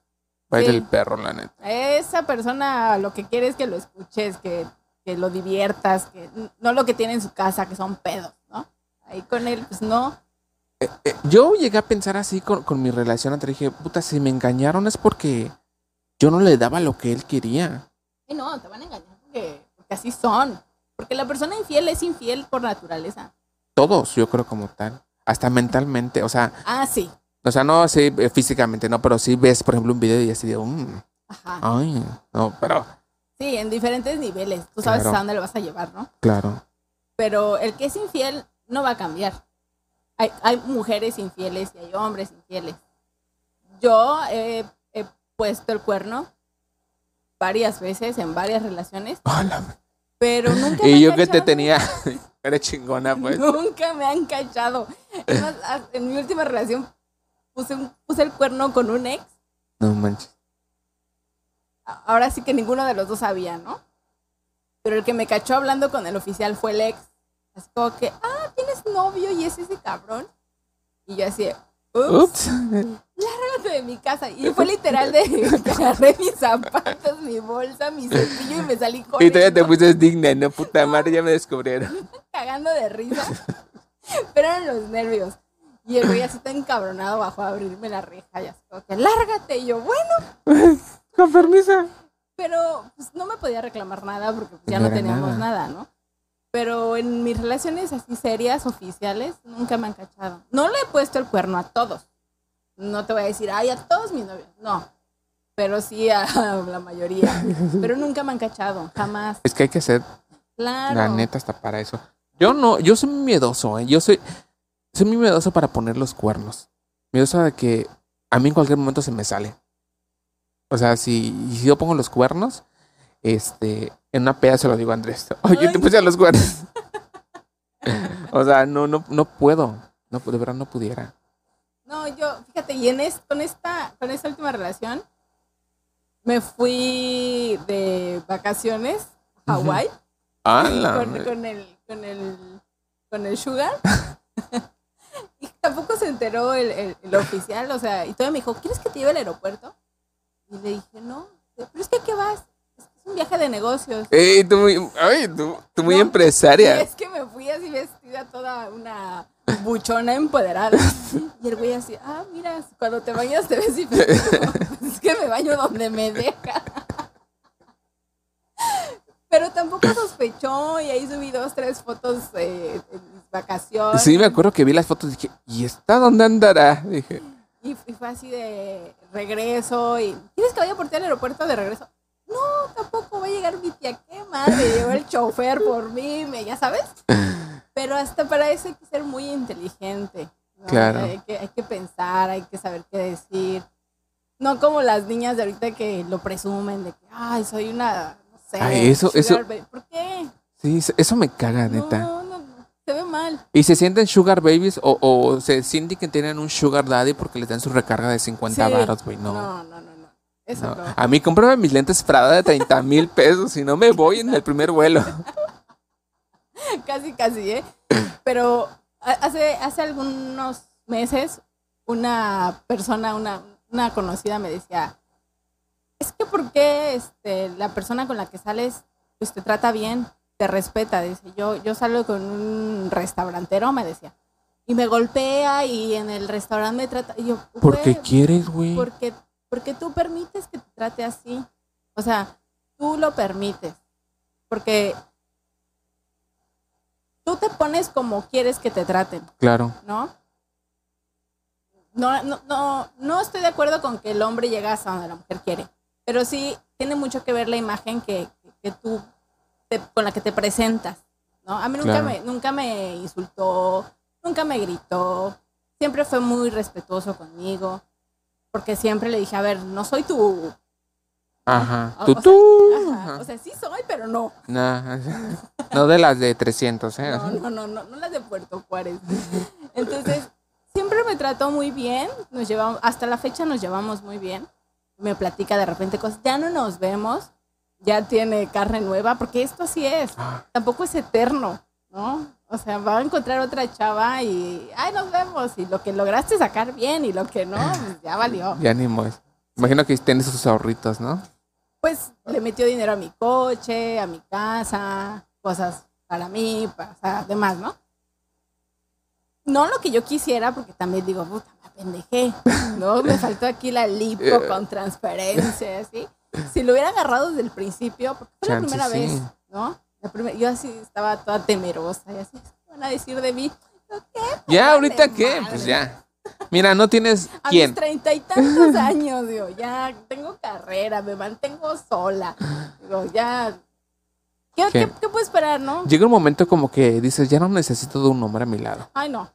va a ir Sí. el perro, la neta. Esa persona lo que quiere es que lo escuches, que, que lo diviertas, que no lo que tiene en su casa, que son pedos, ¿no? Ahí con él, pues no. Eh, Yo llegué a pensar así con, con mi relación anterior. Dije, puta, si me engañaron es porque yo no le daba lo que él quería. Y no, te van a engañar porque, porque así son. Porque la persona infiel es infiel por naturaleza. Todos, yo creo, como tal. Hasta mentalmente, o sea, Ah, sí. o sea, no así eh, físicamente, no, pero sí ves, por ejemplo, un video y así de, mm, Ajá. ay, no, pero, Sí, en diferentes niveles. Tú sabes Claro. a dónde lo vas a llevar, ¿no? claro. Pero el que es infiel no va a cambiar. Hay, hay mujeres infieles y hay hombres infieles. Yo he, he puesto el cuerno varias veces en varias relaciones, Hola. Pero nunca me Y han yo que te tenía, [LAUGHS] eres chingona, pues. Nunca me han cachado. Es más, a- en mi última relación puse, un- puse el cuerno con un ex. No manches. Ahora sí que ninguno de los dos sabía, ¿no? Pero el que me cachó hablando con el oficial fue el ex. Así como que, ah, tienes novio y es ese cabrón. Y yo así, ups, lárgate de mi casa. Y fue literal de [LAUGHS] agarré mis zapatos, mi bolsa, mi cepillo y me salí Y corriendo, todavía te fuiste digna, no puta madre, ya me descubrieron. [LAUGHS] cagando de risa. Pero eran los nervios. Y el güey así tan encabronado bajó a abrirme la reja y así como que, lárgate. Y yo, bueno. [LAUGHS] Con permiso. Pero pues, no me podía reclamar nada porque pues, ya No teníamos nada. nada. ¿no? Pero en mis relaciones así serias, oficiales, nunca me han cachado. No le he puesto el cuerno a todos. No te voy a decir, ay, a todos mis novios. No. Pero sí a [LAUGHS] la mayoría. Pero nunca me han cachado, jamás. Es que hay que ser, Claro. la neta, hasta para eso. Yo no, yo soy muy miedoso, ¿eh? Yo soy, soy muy miedoso para poner los cuernos. Miedoso de que a mí en cualquier momento se me sale. O sea, si, si yo pongo los cuernos, este, en una peda se lo digo a Andrés. [LAUGHS] Oye, te puse los cuernos. [LAUGHS] o sea, no, no, no puedo. No, de verdad no pudiera. No, yo, fíjate, y en es- con esta, con esta última relación, me fui de vacaciones a. Hawái. ¡Hala! con, con el con el con el sugar [LAUGHS] y tampoco se enteró el, el- el oficial o sea y todavía me dijo ¿quieres que te lleve al aeropuerto? y le dije no pero es que ¿a qué vas? Un viaje de negocios Ey, tú muy, ay, tú, tú muy No, y empresaria. es que me fui así vestida toda una buchona empoderada y el güey así ah mira cuando te bañas te ves Pues [LAUGHS] es que me baño donde me deja pero tampoco sospechó y ahí subí dos, tres fotos eh, en mis vacaciones. Sí, me acuerdo que vi las fotos y dije, ¿y esta dónde andará? Dije, Y, y fue así de regreso. y ¿Quieres que vaya por ti al aeropuerto de regreso? No, tampoco va a llegar mi tía. ¿Qué madre? Llegó el chofer por mí, me, ya sabes. Pero hasta para eso hay que ser muy inteligente. ¿no? Claro. Hay que, hay que pensar, hay que saber qué decir. No como las niñas de ahorita que lo presumen de que, ay, soy una, no sé. Ay, eso- eso- sugar baby". ¿Por qué? sí, eso me caga, neta. No, no, no, se ve mal. ¿Y se sienten sugar babies o, o se sienten que tienen un sugar daddy porque les dan su recarga de 50 Sí. baros, güey? No, no, no, no. Eso no. no. A mí cómprame mis lentes Prada de 30 [LAUGHS] mil pesos y no me voy en el primer vuelo. [LAUGHS] casi, casi, ¿eh? Pero ha- hace, hace algunos meses una persona, una, una conocida me decía, es que ¿por qué este, la persona con la que sales pues te trata bien, te respeta? Dice, yo, yo salgo con un restaurantero, me decía, y me golpea y en el restaurante me trata... Y yo, ¿Por qué "Güey, quieres, güey? porque, porque tú permites que te trate así. O sea, tú lo permites. Porque tú te pones como quieres que te traten, Claro. ¿no? No, no, no, no estoy de acuerdo con que el hombre llegue hasta donde la mujer quiere. Pero sí tiene mucho que ver la imagen que, que tú te- con la que te presentas. ¿no? A mí nunca, Claro. me, nunca me insultó, nunca me gritó. Siempre fue muy respetuoso conmigo. Porque siempre le dije, a ver, no soy tu... Ajá. O- Tú, o sea, tú. ajá, O sea, sí soy, pero no. No, no de las de 300, ¿eh? No, no, no, no, no las de Puerto Juárez. Entonces, siempre me trató muy bien. Nos llevamos, hasta la fecha nos llevamos muy bien. Me platica de repente cosas. Ya no nos vemos. Ya tiene carne nueva, porque esto así es. Ah. Tampoco es eterno, ¿no? O sea, va a encontrar otra chava y, ay, nos vemos. Y lo que lograste sacar bien y lo que no, [LAUGHS] pues ya valió. Ya ni moes. Imagino que tiene sus ahorritos, ¿no? Pues le metió dinero a mi coche, a mi casa, cosas para mí, para, o sea, demás, ¿no? No lo que yo quisiera, porque también digo, puta, me apendejé, ¿no? [LAUGHS] Me faltó aquí la lipo Eh. con transferencia, ¿sí? Si lo hubiera agarrado desde el principio, porque fue Chance, la primera sí. vez, ¿no? La primer- yo así estaba toda temerosa y así, ¿qué van a decir de mí? ¿Yo ¿Qué? ¿Ya ahorita qué? Pues ya. Mira, no tienes A quién. mis treinta y tantos años, digo, ya tengo carrera, me mantengo sola. Digo, ya. ¿Qué, ¿Qué? qué, qué puedo esperar, no? Llega un momento como que dices, ya no necesito de un hombre a mi lado. Ay, no.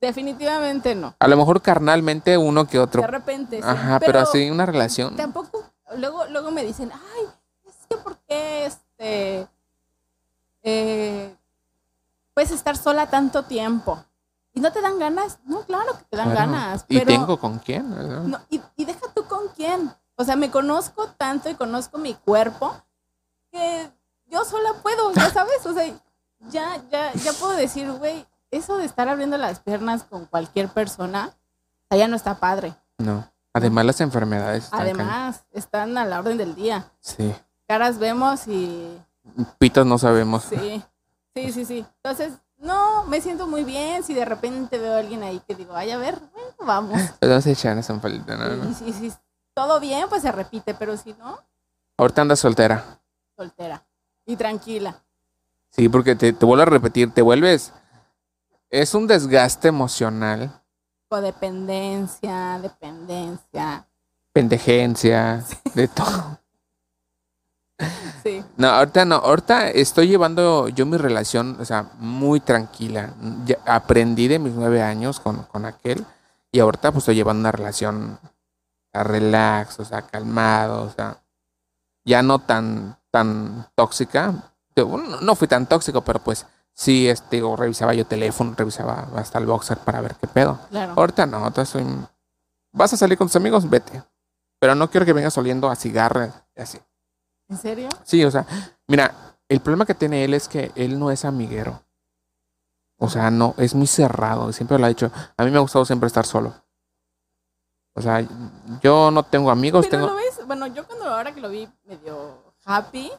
Definitivamente no. A lo mejor carnalmente uno que otro. De repente. sí, Ajá, pero, así una relación. Tampoco. Luego, luego me dicen, ay, es que ¿por qué este. Eh, puedes estar sola tanto tiempo? ¿Y no te dan ganas? No, claro que te dan Claro. ganas. ¿Y pero, tengo con quién? ¿verdad? No, y, y deja tú con quién. O sea, me conozco tanto y conozco mi cuerpo que yo sola puedo, ya [LAUGHS] sabes. O sea, ya, ya, ya puedo decir, güey, eso de estar abriendo las piernas con cualquier persona, ya no está padre. No. Además las enfermedades. están. Además, están a la orden del día. Sí. Caras vemos y Pitos no sabemos. sí, sí, sí, sí. Entonces, no, me siento muy bien. Si de repente veo a alguien ahí que digo, ay, a ver, bueno, vamos. [LAUGHS] Pero se echan esa falta, no, no. Y si, si todo bien, pues se repite, pero si no, Ahorita andas soltera. soltera y tranquila. Sí, porque te, te vuelvo a repetir, te vuelves. Es un desgaste emocional, Codependencia, dependencia. pendejencia, de todo. Sí. No, ahorita no, ahorita estoy llevando yo mi relación, o sea, muy tranquila. Ya aprendí de mis nueve años con, con aquel y ahorita pues estoy llevando una relación a relax, o sea, calmado, o sea, ya no tan, tan tóxica. No, fui tan tóxico, pero pues sí, este, digo, revisaba yo teléfono, revisaba hasta el boxer para ver qué pedo. Claro. Ahorita no, ahorita soy... ¿Vas a salir con tus amigos? Vete. Pero no quiero que vengas oliendo a cigarro y así. ¿En serio? Sí, o sea, mira, el problema que tiene él es que él no es amiguero. O sea, no, es muy cerrado. Siempre lo ha dicho. A mí me ha gustado siempre estar solo. O sea, yo no tengo amigos, Pero tengo... lo ves, bueno, yo cuando ahora que lo vi medio happy,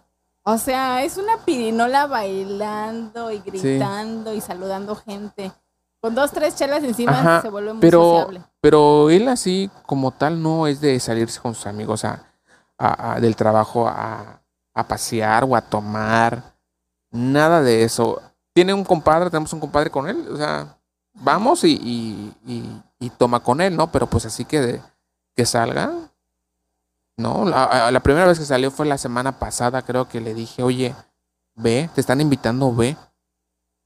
o sea, es una pirinola bailando y gritando y saludando gente. Con dos, tres chelas encima Ajá, se vuelve muy pero- sociable. Pero él así como tal no es de salirse con sus amigos a, del trabajo a, pasear o a tomar. Nada de eso. tiene un compadre, tenemos un compadre con él, o sea, vamos y, y, toma con él, ¿no? Pero pues así que, de- que salga. No, la, primera vez que salió fue la semana pasada, creo que le dije, oye, ve, te están invitando, ve.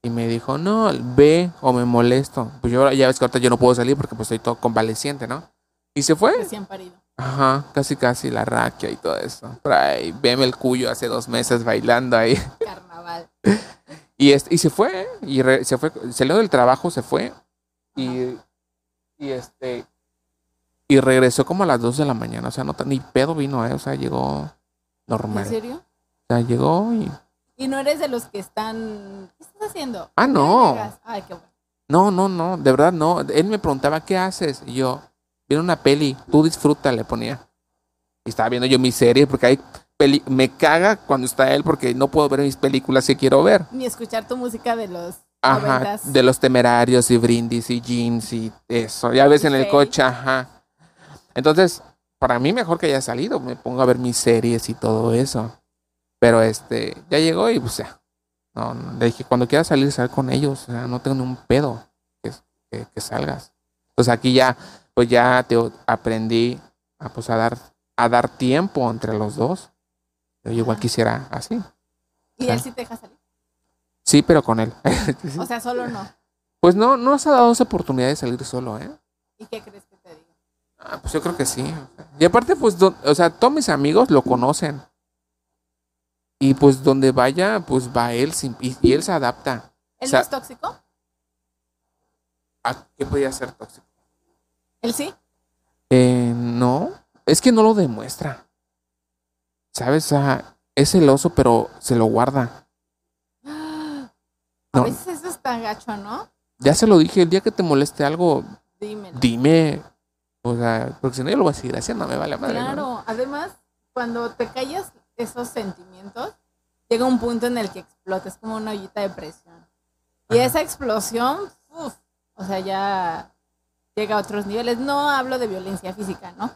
Y me dijo, no, ve o me molesto. Pues yo ya ves que ahorita yo no puedo salir porque pues estoy todo convaleciente, ¿no? Y se fue. Parido. Ajá, casi casi la raquia y todo eso. Por ahí, veme el cuyo hace dos meses bailando ahí. Carnaval. [LAUGHS] Y, este, y se fue, ¿eh? y re- se fue, salió del trabajo, se fue. Y, y este, y regresó como a las 2 de la mañana. O sea, no, ni pedo vino, ¿eh? O sea, llegó ¿En normal. serio? O sea, llegó y. Y no eres de los que están. ¿Qué estás haciendo? Ah, ¿Ya no. Ay, qué bueno. No, no, no, de verdad no. Él me preguntaba, ¿qué haces? Y yo, viene una peli, tú disfruta, le ponía. Y estaba viendo yo mi serie porque hay peli. Me caga cuando está él porque no puedo ver mis películas que quiero ver. Ni escuchar tu música de los Ajá, noventas. de los temerarios y brindis y jeans y eso. Ya ves en el coche, ajá. Entonces, para mí mejor que haya salido, me pongo a ver mis series y todo eso. Pero este, ya llegó y pues ya. No, le dije, cuando quieras salir, sal con ellos. O sea, no tengo ningún pedo que, que, que salgas. Entonces aquí ya, pues ya te aprendí a, pues, a dar, a dar tiempo entre los dos. Yo igual quisiera así. Y él sí te deja salir. Sí, pero con él. [LAUGHS] O sea, solo no. Pues no, no se ha dado esa oportunidad de salir solo, ¿eh? ¿Y qué crees que te diga? Ah, pues yo creo que sí. Y aparte, pues, do- o sea, todos mis amigos lo conocen. Y pues donde vaya, pues va él sin- y, y él se adapta. ¿Él O sea- no es tóxico? ¿A qué podría ser tóxico? ¿Él sí? Eh, no, es que no lo demuestra. ¿Sabes? Es celoso, pero se lo guarda. A No. veces eso está gacho, ¿no? Ya se lo dije, el día que te moleste algo, Dímelo. dime. O sea, porque si no yo lo voy a seguir haciendo, me vale madre. ¿no? Claro, además, cuando te callas esos sentimientos, llega un punto en el que explota, es como una ollita de presión. Y Ajá. esa explosión, uf, o sea, ya llega a otros niveles. No hablo de violencia física, ¿no?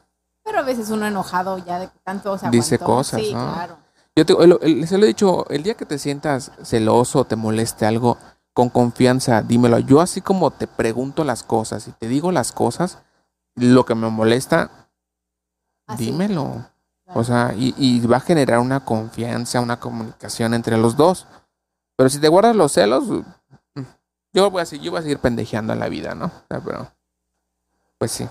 Pero a veces uno enojado ya de que tanto se Dice aguantó. cosas, Sí, ¿no? claro. Yo te, el- el- se lo he dicho, el día que te sientas celoso, te moleste algo, con confianza, dímelo. Yo así como te pregunto las cosas y te digo las cosas, lo que me molesta, Así, dímelo. claro. O sea, y, y va a generar una confianza, una comunicación entre los dos. Pero si te guardas los celos, mm, yo voy a seguir, yo voy a seguir pendejeando en la vida, ¿no? O sea, pero, pues sí.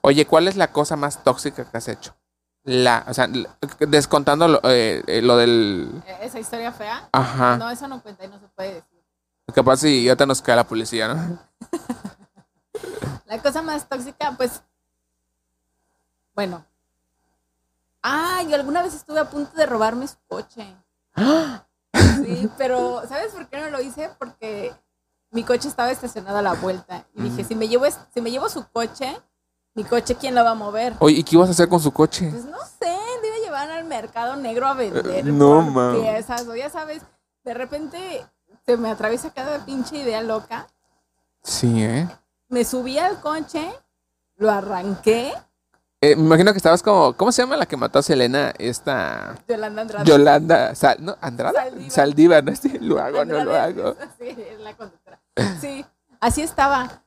Oye, ¿cuál es la cosa más tóxica que has hecho? La, o sea, descontando lo, eh, eh, lo del... Eh, Esa historia fea, Ajá. no, eso no cuenta y no se puede decir. Capaz si ya te nos cae la policía, ¿no? [LAUGHS] La cosa más tóxica, pues, bueno. Ah, yo alguna vez estuve a punto de robarme su coche. [GASPS] Sí, pero ¿sabes por qué no lo hice? Porque mi coche estaba estacionado a la vuelta. Y dije, si me llevo, si me llevo su coche, mi coche, ¿quién lo va a mover? Oye, ¿y qué ibas a hacer con su coche? Pues no sé, debe llevar al mercado negro a vender Eh, no, por ma. piezas. O ya sabes, de repente se me atraviesa cada pinche idea loca. Sí, ¿eh? Me subí al coche, lo arranqué. Eh, Me imagino que estabas como... ¿Cómo se llama la que mató a Selena? Esta... Yolanda Andrade. Yolanda... Sal, ¿no? ¿Andrada? Saldívar. Saldívar, ¿no? [LAUGHS] Sí, lo hago, no lo Andrade, hago. [LAUGHS] Sí, es la conductora. Sí, así estaba.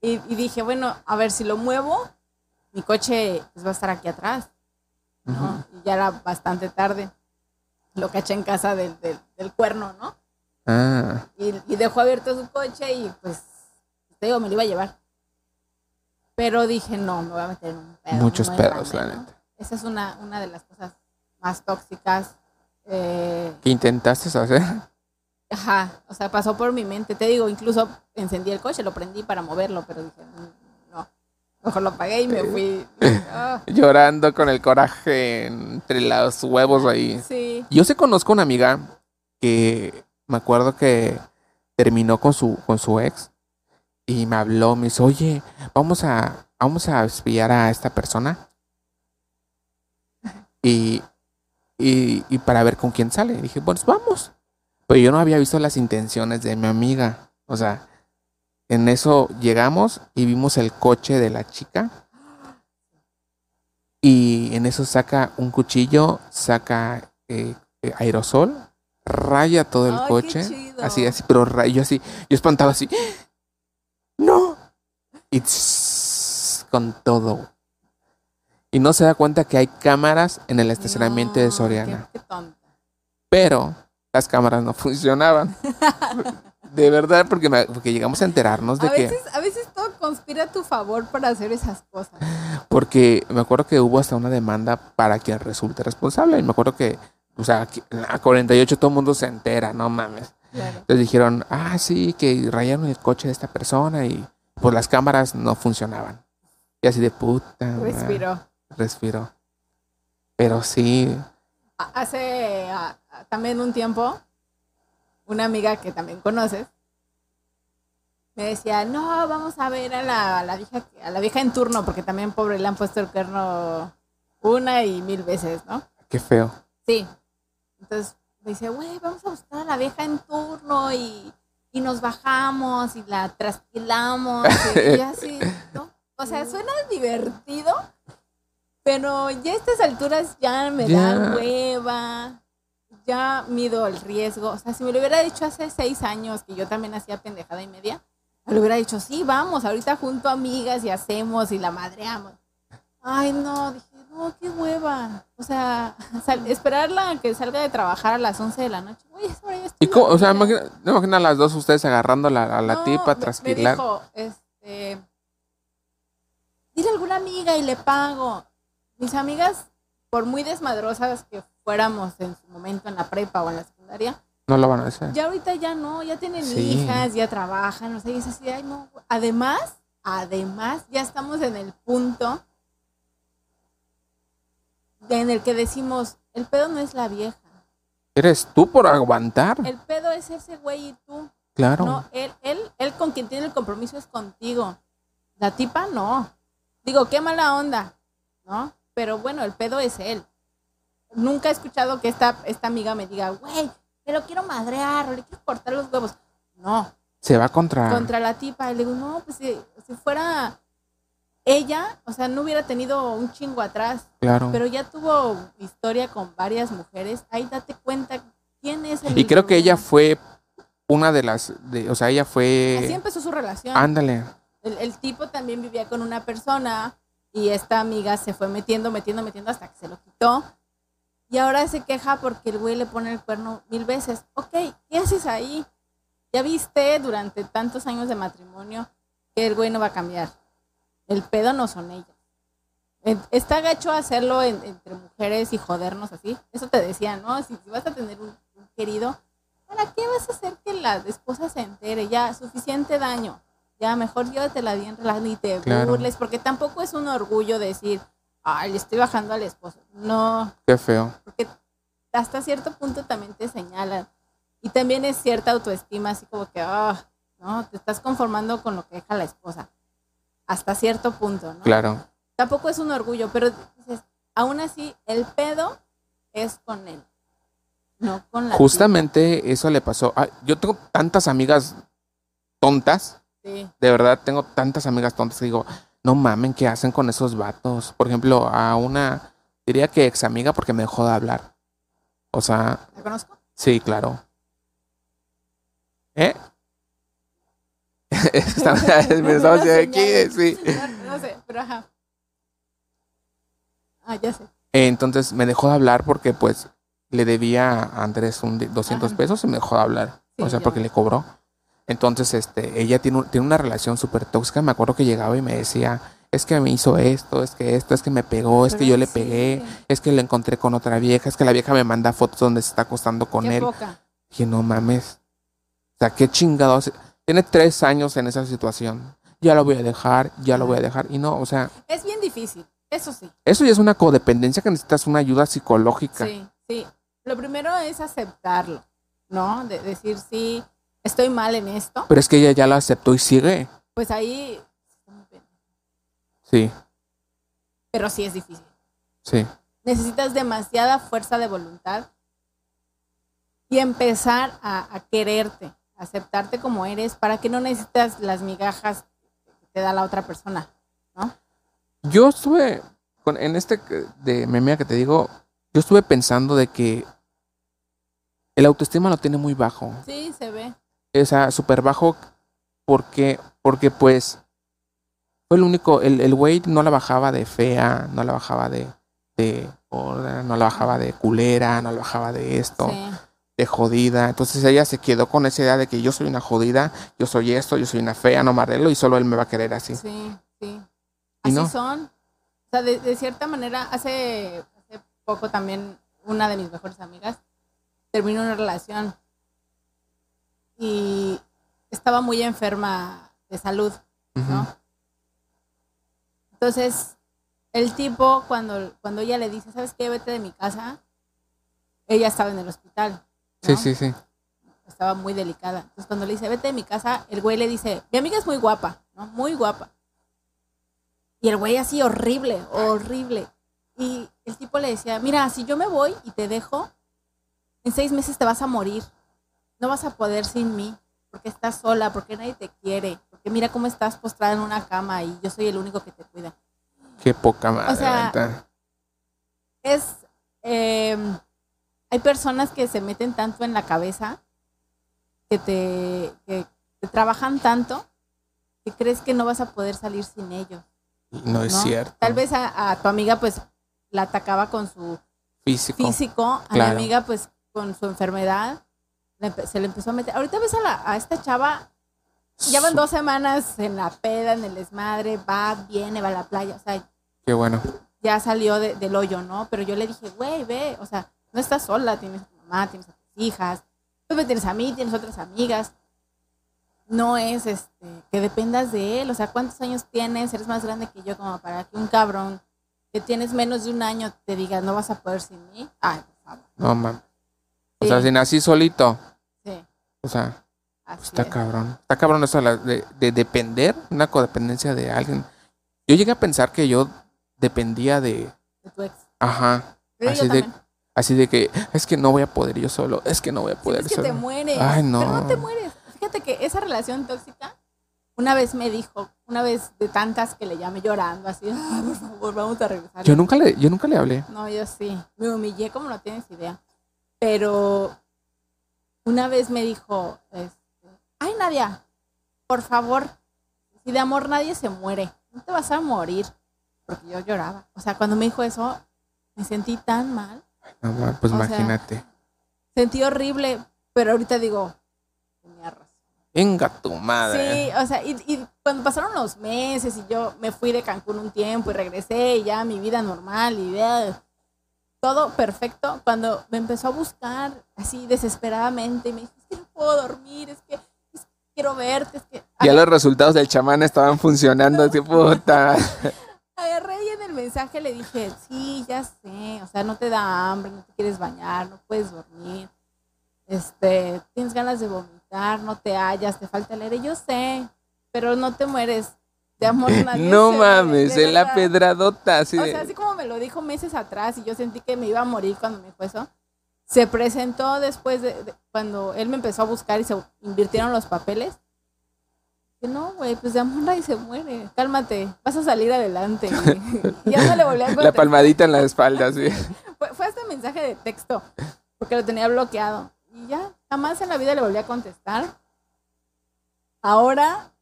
Y, y dije, bueno, a ver, si lo muevo, mi coche pues, va a estar aquí atrás. ¿no? Y ya era bastante tarde. Lo caché en casa del, del, del cuerno, ¿no? Ah, Y, y dejó abierto su coche y pues, te digo, me lo iba a llevar. Pero dije, no, me voy a meter en un pedo. muchos muy pedos, grande, la ¿no? neta. Esa es una, una de las cosas más tóxicas. eh, ¿Qué intentaste hacer? Ajá, o sea, pasó por mi mente. Te digo, incluso encendí el coche, lo prendí para moverlo, pero dije, "Mm, no. Mejor lo apagué y me fui. [LAUGHS] Ah, Llorando con el coraje entre los huevos ahí. sí. Yo sí conozco una amiga que me acuerdo que terminó con su, con su ex y me habló, me dice, oye, vamos a, vamos a espiar a esta persona [LAUGHS] y, y, y para ver con quién sale. Y dije, pues vamos. Pero yo no había visto las intenciones de mi amiga. O sea, en eso llegamos y vimos el coche de la chica. Y en eso saca un cuchillo, saca eh, eh, aerosol, raya todo el Ay, coche. Así, así, pero raya, yo así, yo espantado así. ¡No! Y tss, con todo. Y no se da cuenta que hay cámaras en el estacionamiento de Soriana. Qué, qué tonta. Pero las cámaras no [LAUGHS] funcionaban. De verdad, porque, me- porque llegamos a enterarnos de A que... a veces todo conspira a tu favor para hacer esas cosas. Porque me acuerdo que hubo hasta una demanda para quien resulte responsable. Y me acuerdo que, o sea, aquí en la 48 todo el mundo se entera, no mames. Claro. Entonces dijeron, ah, sí, que rayaron el coche de esta persona y pues las cámaras no funcionaban. Y así de puta. madre, Respiro. Respiró. Pero sí, A- Hace también un tiempo, una amiga que también conoces me decía, no, vamos a ver a la, a la vieja, a la vieja en turno, porque también pobre le han puesto el cuerno una y mil veces, ¿no? qué feo. Sí. Entonces me dice, güey, vamos a buscar a la vieja en turno y, y nos bajamos y la trasquilamos. Y, y así, ¿no? O sea, suena divertido, pero ya a estas alturas ya me da hueva. Ya mido el riesgo. O sea, si me lo hubiera dicho hace seis años que yo también hacía pendejada y media, me lo hubiera dicho, sí, vamos, ahorita junto a amigas y hacemos y la madreamos. Ay, no, dije, no, qué hueva. O sea, [LAUGHS] sal- esperarla a que salga de trabajar a las 11 de la noche. Güey, esa hora ya ¿Y estoy cómo? O sea, imagina, no imagina a las dos ustedes agarrando la- a la No, tipa, me- trasquilar. Me dijo, este, dile a alguna amiga y le pago. Mis amigas, por muy desmadrosas que fuéramos en su momento en la prepa o en la secundaria, No lo van a hacer. ya ahorita ya no, ya tienen Sí. hijas, ya trabajan, o sea, y es así, ay no. Además, además, ya estamos en el punto en el que decimos, el pedo no es la vieja, Eres tú por aguantar. el pedo es ese güey y tú. claro. No, él, él, él con quien tiene el compromiso es contigo. La tipa no. Digo, qué mala onda, ¿no? Pero bueno, el pedo es él. Nunca he escuchado que esta, esta amiga me diga, güey, me lo quiero madrear, o le quiero cortar los huevos. No, Se va contra. contra la tipa. Y le digo, no, pues si, si fuera ella, o sea, no hubiera tenido un chingo atrás, Claro. pero ya tuvo historia con varias mujeres. Ahí date cuenta quién es el y creo que ella fue una de las. De, o sea, ella Así fue. empezó su relación. Ándale. El, el tipo también vivía con una persona y esta amiga se fue metiendo, metiendo, metiendo hasta que se lo quitó. Y ahora se queja porque el güey le pone el cuerno mil veces. Ok, ¿qué haces ahí? Ya viste durante tantos años de matrimonio que el güey no va a cambiar. El pedo no son ellos. Está gacho hacerlo en- entre mujeres y jodernos así. Eso te decía, ¿no? Si, si vas a tener un, un querido, ¿para qué vas a hacer que la esposa se entere? Ya, suficiente daño. Ya, mejor llévatela bien relajada y te Claro. burles, porque tampoco es un orgullo decir, ay, le estoy bajando al esposo. No, Qué feo. porque hasta cierto punto también te señalan. Y también es cierta autoestima, así como que, ah, no, te estás conformando con lo que deja la esposa. Hasta cierto punto, ¿no? Claro. Tampoco es un orgullo, pero dices, aún así, el pedo es con él, no con la Justamente eso le pasó. Ay, yo tengo tantas amigas tontas. Sí. De verdad, tengo tantas amigas tontas que digo, no mamen, ¿qué hacen con esos vatos? Por ejemplo, a una, diría que ex amiga porque me dejó de hablar. O sea, ¿La conozco? sí, claro. ¿Eh? [LAUGHS] [LAUGHS] Me estaba No haciendo aquí, sí. [LAUGHS] No, sé, pero ajá. Ah, ya sé. Entonces me dejó de hablar porque pues le debía a Andrés un de- 200 Ajá. pesos y me dejó de hablar. Sí, o sea, porque le cobró. Entonces, este, ella tiene, tiene una relación súper tóxica. Me acuerdo que llegaba y me decía, es que me hizo esto, es que esto, es que me pegó, es que yo le pegué, es que lo encontré con otra vieja, es que la vieja me manda fotos donde se está acostando con Qué él. poca. Dije, no mames. O sea, qué chingados. Tiene tres años en esa situación. Ya lo voy a dejar, ya lo voy a dejar. Y no, o sea, Es bien difícil, eso sí. eso ya es una codependencia que necesitas una ayuda psicológica. Sí, sí. Lo primero es aceptarlo, ¿no? De decir, sí, estoy mal en esto. Pero es que ella ya lo aceptó y sigue. Pues ahí, Sí, pero sí es difícil. sí. Necesitas demasiada fuerza de voluntad y empezar a, a quererte, a aceptarte como eres, para que no necesitas las migajas que te da la otra persona. Yo estuve, con, en este de memea que te digo, yo estuve pensando de que el autoestima lo tiene muy bajo. Sí, se ve. O sea, súper bajo porque, porque pues fue el único, el, el güey no la bajaba de fea, no la bajaba de, de gorda, no la bajaba de culera, no la bajaba de esto, Sí. de jodida. Entonces ella se quedó con esa idea de que yo soy una jodida, yo soy esto, yo soy una fea, no me arreglo y solo él me va a querer así. Sí, sí. ¿Y Así no? son. O sea, de, de cierta manera, hace, hace poco también una de mis mejores amigas terminó una relación y estaba muy enferma de salud, ¿no? Entonces, el tipo, cuando, cuando ella le dice, ¿sabes qué? Vete de mi casa, ella estaba en el hospital. Sí, ¿no? sí, sí. estaba muy delicada. Entonces cuando le dice, vete de mi casa, el güey le dice, mi amiga es muy guapa, ¿no? Muy guapa. Y el güey así horrible, horrible. Y el tipo le decía, mira, si yo me voy y te dejo, en seis meses te vas a morir. No vas a poder sin mí, porque estás sola, porque nadie te quiere, porque mira cómo estás postrada en una cama y yo soy el único que te cuida. Qué poca madre. sea, neta. es eh, hay personas que se meten tanto en la cabeza que te que, trabajan tanto que crees que no vas a poder salir sin ellos no es ¿no? cierto. tal vez a, a tu amiga pues la atacaba con su Físico. físico a claro. mi amiga pues con su enfermedad le se le empezó a meter ahorita ves a, la, a esta chava llevan dos semanas en la peda en el desmadre va viene va a la playa o sea Qué bueno. ya salió de- del hoyo, ¿no? Pero yo le dije, güey, ve, o sea, no estás sola, tienes a tu mamá, tienes a tus hijas, tú me tienes a mí, tienes otras amigas. No es este que dependas de él, o sea, ¿cuántos años tienes? Eres más grande que yo como para que un cabrón que tienes menos de un año te diga, no vas a poder sin mí. Ay, por favor. No mames. O Sí, sea, si nací solito. sí, O sea, está es. cabrón. Está cabrón eso de, de, de depender, una codependencia de alguien. Yo llegué a pensar que yo dependía de. De tu ex. Ajá. Sí, Así de, también. así de que es que no voy a poder yo solo. Es que no voy a poder Sientes que te mueres. Ay, no. Pero no te mueres. Fíjate que esa relación tóxica, una vez me dijo, una vez de tantas que le llamé llorando, así, "Ay, por favor, vamos a regresar. Yo nunca le, yo nunca le hablé. No, yo sí. Me humillé como no tienes idea. Pero una vez me dijo, este, ay Nadia, por favor, si de amor nadie se muere, no te vas a morir. Porque yo lloraba. O sea, cuando me dijo eso, me sentí tan mal. No, pues O sea, imagínate. Sentí horrible, pero ahorita digo, tenía razón. Venga tu madre. Sí, o sea, y, y cuando pasaron los meses y yo me fui de Cancún un tiempo y regresé y ya mi vida normal y ya todo perfecto, cuando me empezó a buscar así desesperadamente y me dijo, es que no puedo dormir, es que, es que quiero verte, es que... Ya los resultados del chamán estaban funcionando. Así, puta. [LAUGHS] Agarré y en el mensaje le dije, sí, ya sé, o sea, no te da hambre, no te quieres bañar, no puedes dormir, este, tienes ganas de vomitar, no te hallas, te falta leer, y yo sé, pero no te mueres de amor nadie No mames, en la pedradota. Así O sea, así como me lo dijo meses atrás y yo sentí que me iba a morir cuando me dijo eso, se presentó después de, de- cuando él me empezó a buscar y se invirtieron los papeles. Que no, güey, pues de amor nadie se muere. Cálmate, vas a salir adelante. y [LAUGHS] ya no le volví a la palmadita en la espalda, así. [LAUGHS] Fue, fue este mensaje de texto, porque lo tenía bloqueado. Y ya, jamás en la vida le volví a contestar. Ahora,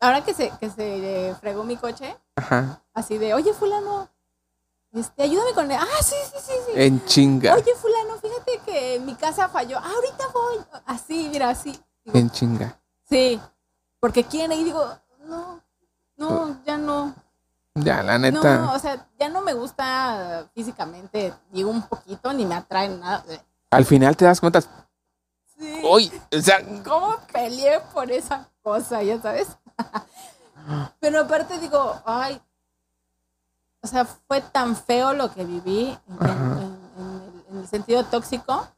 ahora que se, que se eh, fregó mi coche, Ajá. así de, oye, fulano, este, ayúdame con... el-". Ah, sí, sí, sí, sí. En chinga. Oye, fulano, fíjate que mi casa falló. Ah, ahorita voy. Así, mira, así. Digo, En chinga. sí, porque quiere. Y digo, no, no, ya no. Ya, la neta. No, o sea, ya no me gusta físicamente, digo un poquito, ni me atrae nada. Al final te das cuenta. Sí. Uy, o sea, ¿Cómo peleé por esa cosa, ya sabes? Pero aparte digo, ay, o sea, fue tan feo lo que viví en, Ajá. en- en el, en el sentido tóxico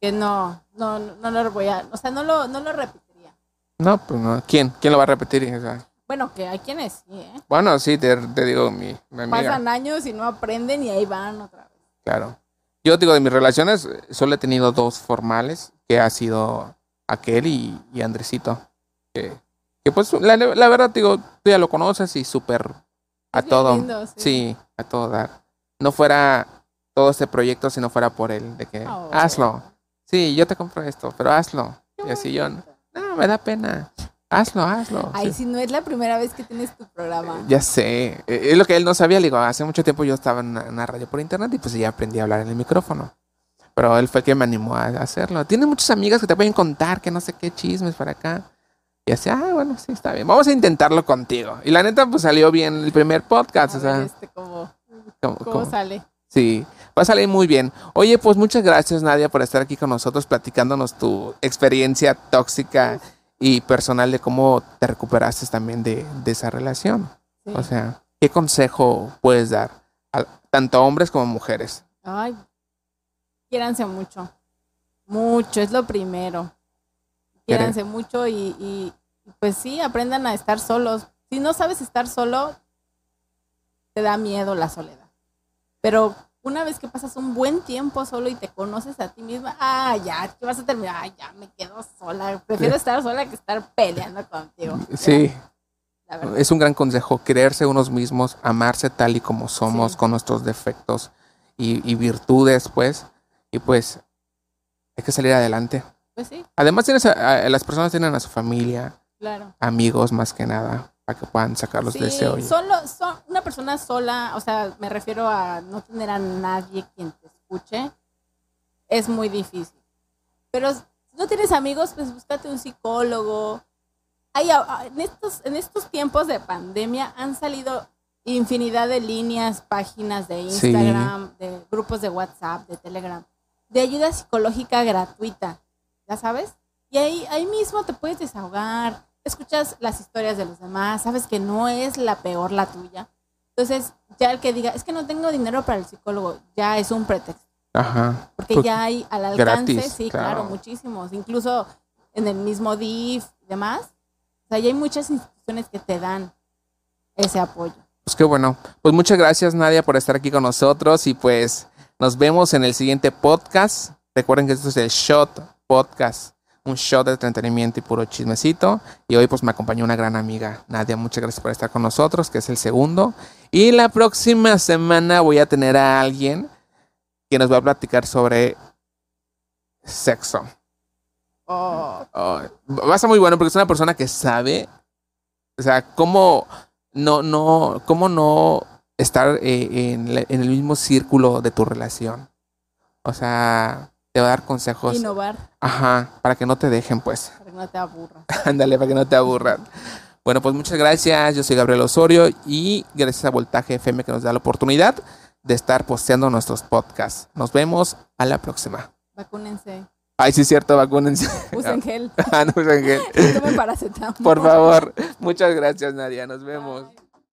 que no, no, no lo voy a, o sea, no lo, no lo repetiría. no, pues no. ¿Quién? ¿Quién lo va a repetir? O sea, Bueno, que hay quienes sí, ¿eh? bueno, sí, te, te digo, mi, mi amiga. Pasan años y no aprenden y ahí van otra vez. Claro. Yo digo, de mis relaciones, solo he tenido dos formales, que ha sido aquel y, y Andresito. Que, que pues, la, la verdad, digo, tú ya lo conoces y súper a Es todo. lindo, sí. sí. a todo dar. No fuera todo este proyecto si no fuera por él, de que Oh. hazlo. Sí, yo te compro esto, pero hazlo. Qué Y así yo, no, me da pena. Hazlo, hazlo. Ay, Sí. si no es la primera vez que tienes tu programa. Ya sé, eh, es lo que él no sabía, le digo, hace mucho tiempo yo estaba en una, en una radio por internet y pues ya aprendí a hablar en el micrófono. Pero él fue el que me animó a hacerlo. Tiene muchas amigas que te pueden contar que no sé qué chismes para acá. Y así, ah, bueno, sí, está bien. Vamos a intentarlo contigo. Y la neta, pues salió bien el primer podcast. A o sea, este, cómo, cómo como- sale. Sí, va a salir muy bien. Oye, pues muchas gracias, Nadia, por estar aquí con nosotros platicándonos tu experiencia tóxica y personal de cómo te recuperaste también de, de esa relación. Sí. O sea, ¿qué consejo puedes dar a tanto a hombres como a mujeres? Ay, quiéranse mucho. Mucho, es lo primero. Quiéranse mucho y, pues sí, aprendan a estar solos. Si no sabes estar solo, te da miedo la soledad. Pero una vez que pasas un buen tiempo solo y te conoces a ti misma, ah, ya, que vas a terminar, ah, ya, me quedo sola. Prefiero estar sola que estar peleando contigo. Sí, La es un gran consejo, creerse unos mismos, amarse tal y como somos, Sí. con nuestros defectos y, y virtudes, pues. Y pues, hay que salir adelante. Pues sí, Además, tienes a- a- las personas tienen a su familia, claro. amigos más que nada, para que puedan sacarlos Sí, de ese hoyo. solo, son una persona sola, o sea, me refiero a no tener a nadie quien te escuche, es muy difícil. Pero si no tienes amigos, pues búscate un psicólogo. Hay, en, estos, en estos tiempos de pandemia han salido infinidad de líneas, páginas de Sí. Instagram, de grupos de WhatsApp, de Telegram, de ayuda psicológica gratuita, ¿ya sabes? Y ahí, ahí mismo te puedes desahogar, escuchas las historias de los demás, sabes que no es la peor la tuya. Entonces, ya el que diga, es que no tengo dinero para el psicólogo, ya es un pretexto, Ajá. porque Porque- ya hay al alcance, gratis, sí, claro. claro. muchísimos, incluso en el mismo DIF y demás. O sea, ya hay muchas instituciones que te dan ese apoyo. Pues qué bueno. Pues muchas gracias, Nadia, por estar aquí con nosotros. Y pues nos vemos en el siguiente podcast. Recuerden que esto es el Shot Podcast. Un shot de entretenimiento y puro chismecito. Y hoy pues me acompañó una gran amiga, Nadia. Muchas gracias por estar con nosotros, que es el segundo. Y la próxima semana voy a tener a alguien que nos va a platicar sobre sexo. Oh, Oh, va a ser muy bueno porque es una persona que sabe, o sea, cómo no, no, cómo no estar eh, en, en el mismo círculo de tu relación. O sea, te va a dar consejos, innovar ajá, para que no te dejen, pues. para que no te aburra. [LAUGHS] Ándale, para que no te aburran. Bueno, pues muchas gracias. Yo soy Gabriel Osorio y gracias a Voltaje FM que nos da la oportunidad de estar posteando nuestros podcasts. Nos vemos a la próxima. Vacúnense, Ay, sí es cierto, vacúnense. usen [LAUGHS] gel, [LAUGHS] Ah, no, Ángel. tomen paracetamol. Por favor. Muchas gracias, Nadia. Nos vemos. Bye.